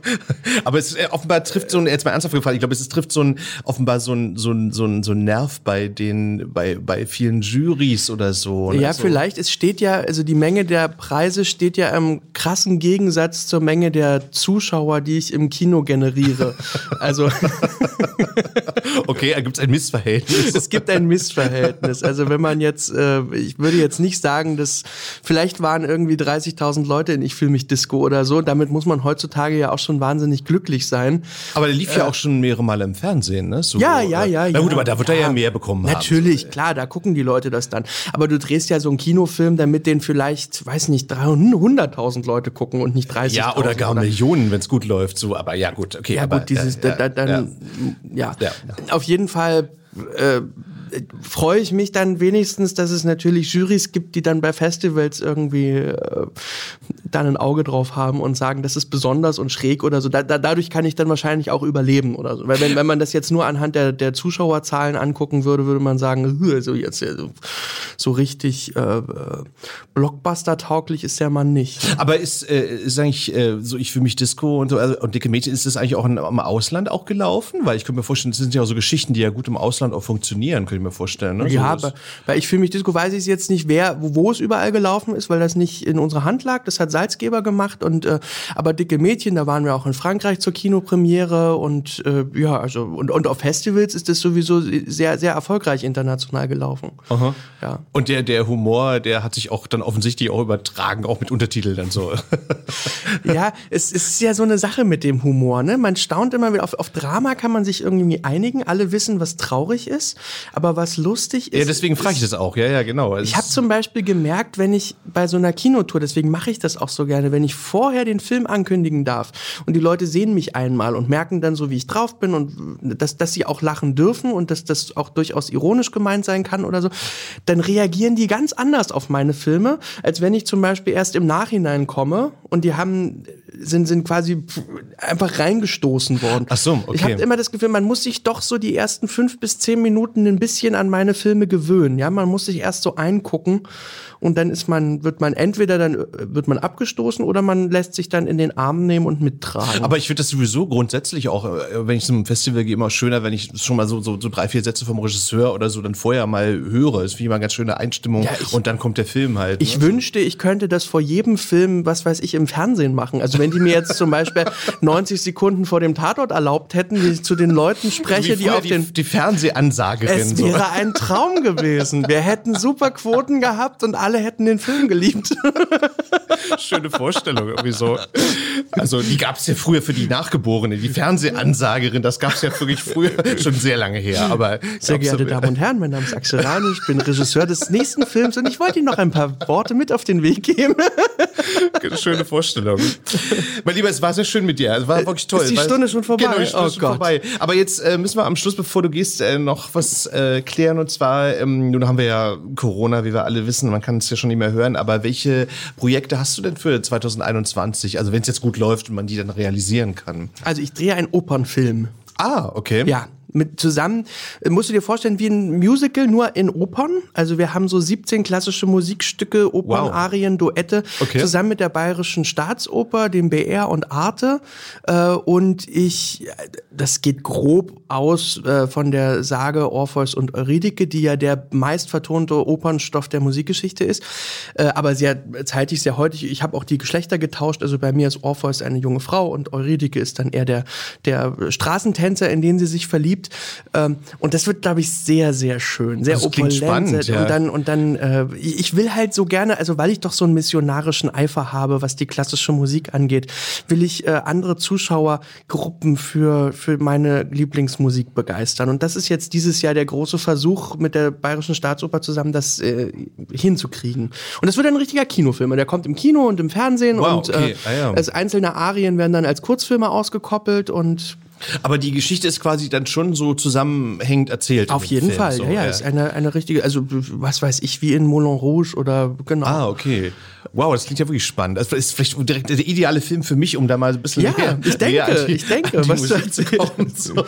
Aber es äh, offenbar trifft so ein, jetzt mal ernsthaft gefragt, ich glaube, es trifft so ein offenbar so ein so ein so ein, so ein Nerv bei den bei bei vielen Jurys oder so. ne? Ja, so. vielleicht. Es steht ja, also die Menge der Preise steht ja im krassen Gegensatz zur Menge der Zuschauer, die ich im Kino generiere. [laughs] Also Okay, da gibt es ein Missverhältnis. es gibt ein Missverhältnis. Also wenn man jetzt, äh, ich würde jetzt nicht sagen, dass vielleicht waren irgendwie 30.000 Leute in Ich fühle mich Disco oder so. Damit muss man heutzutage ja auch schon wahnsinnig glücklich sein. Aber der lief ja auch schon mehrere Male im Fernsehen, ne? So, Äh, Ja, ja, ja, Na gut, ja. aber da wird er ja mehr bekommen haben. Natürlich, klar, da gucken die Leute das dann. Aber du drehst ja so einen Kinofilm, damit den vielleicht, weiß nicht, 300.000 Leute gucken und nicht 30.000. Ja, oder gar Millionen, wenn es gut läuft. So, aber ja, gut, okay. Ja, aber, gut, dieses, ja, da, da, dann, ja. Ja. Auf jeden Fall äh, freue ich mich dann wenigstens, dass es natürlich Jurys gibt, die dann bei Festivals irgendwie äh, dann ein Auge drauf haben und sagen, das ist besonders und schräg oder so. Da, da, dadurch kann ich dann wahrscheinlich auch überleben oder so. Weil wenn, wenn man das jetzt nur anhand der, der Zuschauerzahlen angucken würde, würde man sagen, "Hü, so jetzt so, richtig äh, äh, Blockbuster-tauglich ist der Mann nicht. Aber ist, äh, ist eigentlich äh, so, ich fühle mich Disco und so, also, und dicke Mädchen, ist das eigentlich auch im Ausland auch gelaufen? Weil ich könnte mir vorstellen, das sind ja auch so Geschichten, die ja gut im Ausland auch funktionieren, könnte ich mir vorstellen. Ne? Ja, so, aber weil ich fühle mich Disco, weiß ich jetzt nicht, wer, wo, es überall gelaufen ist, weil das nicht in unserer Hand lag. Das hat Salzgeber gemacht und äh, aber dicke Mädchen, da waren wir auch in Frankreich zur Kinopremiere und äh, ja, also und, und auf Festivals ist das sowieso sehr sehr erfolgreich international gelaufen. Aha. Ja. Und der, der Humor, der hat sich auch dann offensichtlich auch übertragen, auch mit Untertiteln dann so. [laughs] ja, es ist ja so eine Sache mit dem Humor, ne? Man staunt immer wieder auf, auf Drama kann man sich irgendwie einigen, alle wissen, was traurig ist, aber was lustig ist. ja, deswegen frage ich das auch. Ja, ja, genau. Es Ich habe zum Beispiel gemerkt, wenn ich bei so einer Kinotour, deswegen mache ich das auch so gerne, wenn ich vorher den Film ankündigen darf und die Leute sehen mich einmal und merken dann so, wie ich drauf bin und dass, dass sie auch lachen dürfen und dass das auch durchaus ironisch gemeint sein kann oder so, dann reagieren die ganz anders auf meine Filme, als wenn ich zum Beispiel erst im Nachhinein komme und die haben sind, sind quasi einfach reingestoßen worden. Ach so, okay. Ich habe immer das Gefühl, man muss sich doch so die ersten fünf bis zehn Minuten ein bisschen an meine Filme gewöhnen. Ja, man muss sich erst so eingucken und dann ist man, wird man entweder dann äh, wird man abgestoßen oder man lässt sich dann in den Arm nehmen und mittragen. Aber ich finde das sowieso grundsätzlich auch, äh, wenn ich zum Festival gehe, immer schöner, wenn ich schon mal so, so, so drei, vier Sätze vom Regisseur oder so dann vorher mal höre. Das ist wie immer eine ganz schöne Einstimmung Ja, ich- und dann kommt der Film halt. Ich ne? wünschte, ich könnte das vor jedem Film, was weiß ich, im Fernsehen machen. Also wenn die mir jetzt zum Beispiel [laughs] 90 Sekunden vor dem Tatort erlaubt hätten, wie ich zu den Leuten spreche, die auf den die, die Fernsehansagerin. Es so. wäre ein Traum gewesen. Wir hätten super Quoten gehabt und alle hätten den Film geliebt. [laughs] [laughs] Schöne Vorstellung irgendwie so. Also die gab es ja früher für die Nachgeborene, die Fernsehansagerin, das gab es ja wirklich früher, [laughs] schon sehr lange her. Aber Sehr geehrte Damen und Herren, mein Name ist Axel Rani, ich bin Regisseur des nächsten Films und ich wollte Ihnen noch ein paar Worte mit auf den Weg geben. Schöne Vorstellung. mein Lieber, es war sehr schön mit dir. Es war wirklich toll. Ist die Stunde schon vorbei? Genau, die Stunde Oh ist schon Gott. vorbei. Aber jetzt äh, müssen wir am Schluss, bevor du gehst, äh, noch was äh, klären. Und zwar, ähm, nun haben wir ja Corona, wie wir alle wissen. Man kann es ja schon nicht mehr hören. Aber welche Projekte hast du denn für 2021? Also wenn es jetzt gut läuft und man die dann realisieren kann. Also ich drehe einen Opernfilm. Ah, okay. Ja, mit zusammen, musst du dir vorstellen, wie ein Musical, nur in Opern. Also wir haben so 17 klassische Musikstücke, Opern, Wow. Arien, Duette, Okay. zusammen mit der Bayerischen Staatsoper, dem BR und Arte. Äh, und ich, das geht grob aus äh, von der Sage Orpheus und Eurydike, die ja der meistvertonte Opernstoff der Musikgeschichte ist. Äh, aber sehr zeitig, sehr heutig. Ich habe auch die Geschlechter getauscht. Also bei mir ist Orpheus eine junge Frau und Eurydike ist dann eher der, der Straßentänzer, in den sie sich verliebt. Ähm, und das wird, glaube ich, sehr, sehr schön. Sehr Das opulent. spannend, ja. Und dann, und dann äh, ich will halt so gerne, also weil ich doch so einen missionarischen Eifer habe, was die klassische Musik angeht, will ich äh, andere Zuschauergruppen für, für meine Lieblingsmusik begeistern. Und das ist jetzt dieses Jahr der große Versuch mit der Bayerischen Staatsoper zusammen, das äh, hinzukriegen. Und das wird ein richtiger Kinofilm. Der kommt im Kino und im Fernsehen Wow, und okay. äh, Ah, ja. als einzelne Arien werden dann als Kurzfilme ausgekoppelt und Aber die Geschichte ist quasi dann schon so zusammenhängend erzählt. auf jeden Film, Fall, so, ja, ja, ist eine, eine richtige, also was weiß ich, wie in Moulin Rouge oder genau. Ah, okay. Wow, das klingt ja wirklich spannend. Das ist vielleicht direkt der ideale Film für mich, um da mal ein bisschen Ja, näher, ich [laughs] denke, näher an die, ich denke, was Musik zu kommen. So.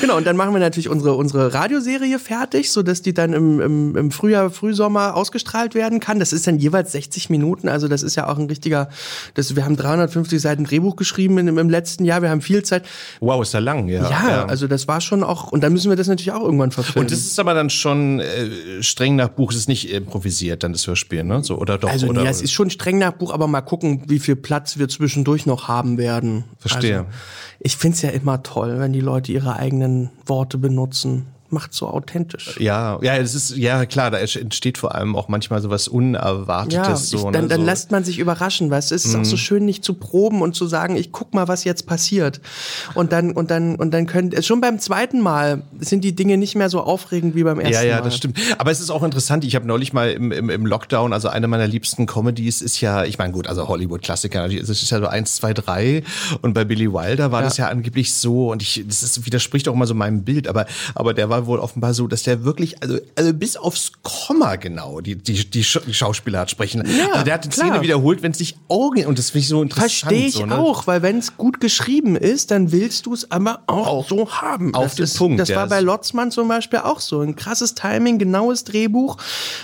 Genau, und dann machen wir natürlich unsere, unsere Radioserie fertig, sodass die dann im, im, im Frühjahr, Frühsommer ausgestrahlt werden kann. Das ist dann jeweils 60 Minuten, also das ist ja auch ein richtiger, das, wir haben 350 Seiten Drehbuch geschrieben im, im letzten Jahr, wir haben viel Zeit. Wow, ist ja lang, ja. Ja, also das war schon auch, und dann müssen wir das natürlich auch irgendwann verfilmen. Und das ist aber dann schon äh, streng nach Buch, es ist nicht improvisiert, dann das Hörspiel, ne? So, oder doch? also oder, nee, es ist schon streng nach Buch, aber mal gucken, wie viel Platz wir zwischendurch noch haben werden. Verstehe. Also, ich find's ja immer toll, wenn die Leute ihre eigenen Worte benutzen. Macht so authentisch. ja, ja, das ist, ja klar, da entsteht vor allem auch manchmal sowas Unerwartetes. Ja, so, ich, ne? dann, dann so. lässt man sich überraschen, du? Es ist auch so schön, nicht zu proben und zu sagen, ich guck mal, was jetzt passiert. Und dann, und dann, und dann könnt, schon beim zweiten Mal sind die Dinge nicht mehr so aufregend wie beim ersten Ja, Mal. ja, das stimmt. Aber es ist auch interessant. Ich habe neulich mal im, im, im Lockdown, also eine meiner liebsten Comedies ist ja, ich meine, gut, also Hollywood-Klassiker, es ist ja so eins, zwei, drei. Und bei Billy Wilder war Ja. das ja angeblich so, und ich, das ist, widerspricht auch immer so meinem Bild, aber, aber der war wohl offenbar so, dass der wirklich, also, also bis aufs Komma genau die, die, die, Sch- die Schauspieler hat sprechen. also der hat die klar. Szene wiederholt, wenn es sich Augen, und das finde ich so interessant. Verstehe ich so, ne? auch, weil wenn es gut geschrieben ist, dann willst du es aber auch, so haben. auf das den ist, Punkt, Das ja. war bei Lotzmann zum Beispiel auch so. Ein krasses Timing, genaues Drehbuch.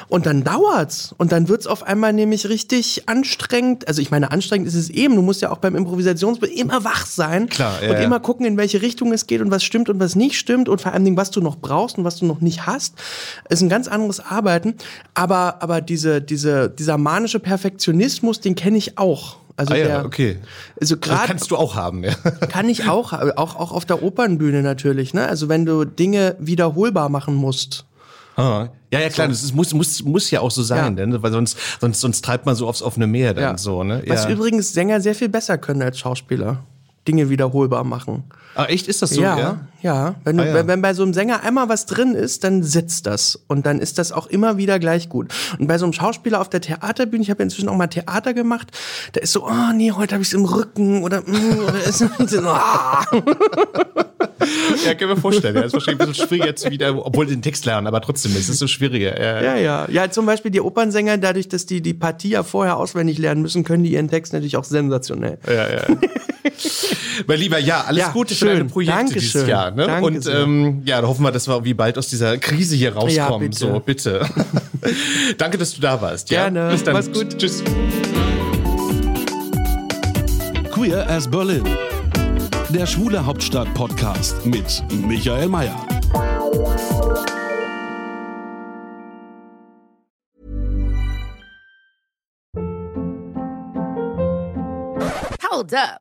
Und dann dauert's. Und dann wird's auf einmal nämlich richtig anstrengend. Also ich meine, anstrengend ist es eben. Du musst ja auch beim Improvisationsbild immer wach sein. Klar, ja, Und ja. immer gucken, in welche Richtung es geht und was stimmt und was nicht stimmt. Und vor allen Dingen, was du noch brauchst und was du noch nicht hast. Ist ein ganz anderes Arbeiten. Aber, aber diese, diese, dieser manische Perfektionismus, den kenne ich auch. Also Ah ja, der, okay. Also gerade kannst du auch haben, ja. [laughs] kann ich auch, auch, auch auf der Opernbühne natürlich, ne? Also wenn du Dinge wiederholbar machen musst. Ah. Ja, ja, klar, das ist, muss, muss, muss ja auch so sein, Ja. denn, weil sonst, sonst, sonst treibt man so aufs offene Meer dann Ja. so, ne? Was übrigens Sänger sehr viel besser können als Schauspieler. Dinge wiederholbar machen. Ah, echt? Ist das so? ja, Ja. ja. Wenn, du, Ah, ja. Wenn, bei so einem Sänger einmal was drin ist, dann sitzt das. Und dann ist das auch immer wieder gleich gut. Und bei so einem Schauspieler auf der Theaterbühne, ich habe ja inzwischen auch mal Theater gemacht, da ist so, oh nee, heute habe ich es im Rücken oder, mm, oder ist [laughs] so, ah. [laughs] Ja, kann ich mir vorstellen. Ja, ist wahrscheinlich ein bisschen schwieriger jetzt wieder, obwohl den Text lernen, aber trotzdem ist es so schwieriger. Ja, Ja, ja. Ja, zum Beispiel die Opernsänger, dadurch, dass die die Partie ja vorher auswendig lernen müssen, können die ihren Text natürlich auch sensationell. Ja, ja. [laughs] Mein Lieber, ja, alles Ja, Gute für schön. deine Projekte Dankeschön. dieses Jahr. Ne? Danke Und ähm, ja, da hoffen wir, dass wir wie bald aus dieser Krise hier rauskommen. bitte. so, bitte. [laughs] Danke, dass du da warst. Ja? Gerne. Bis dann. Mach's gut. Tschüss. Queer as Berlin. Der schwule Hauptstadt-Podcast mit Michael Mayer. Hold up.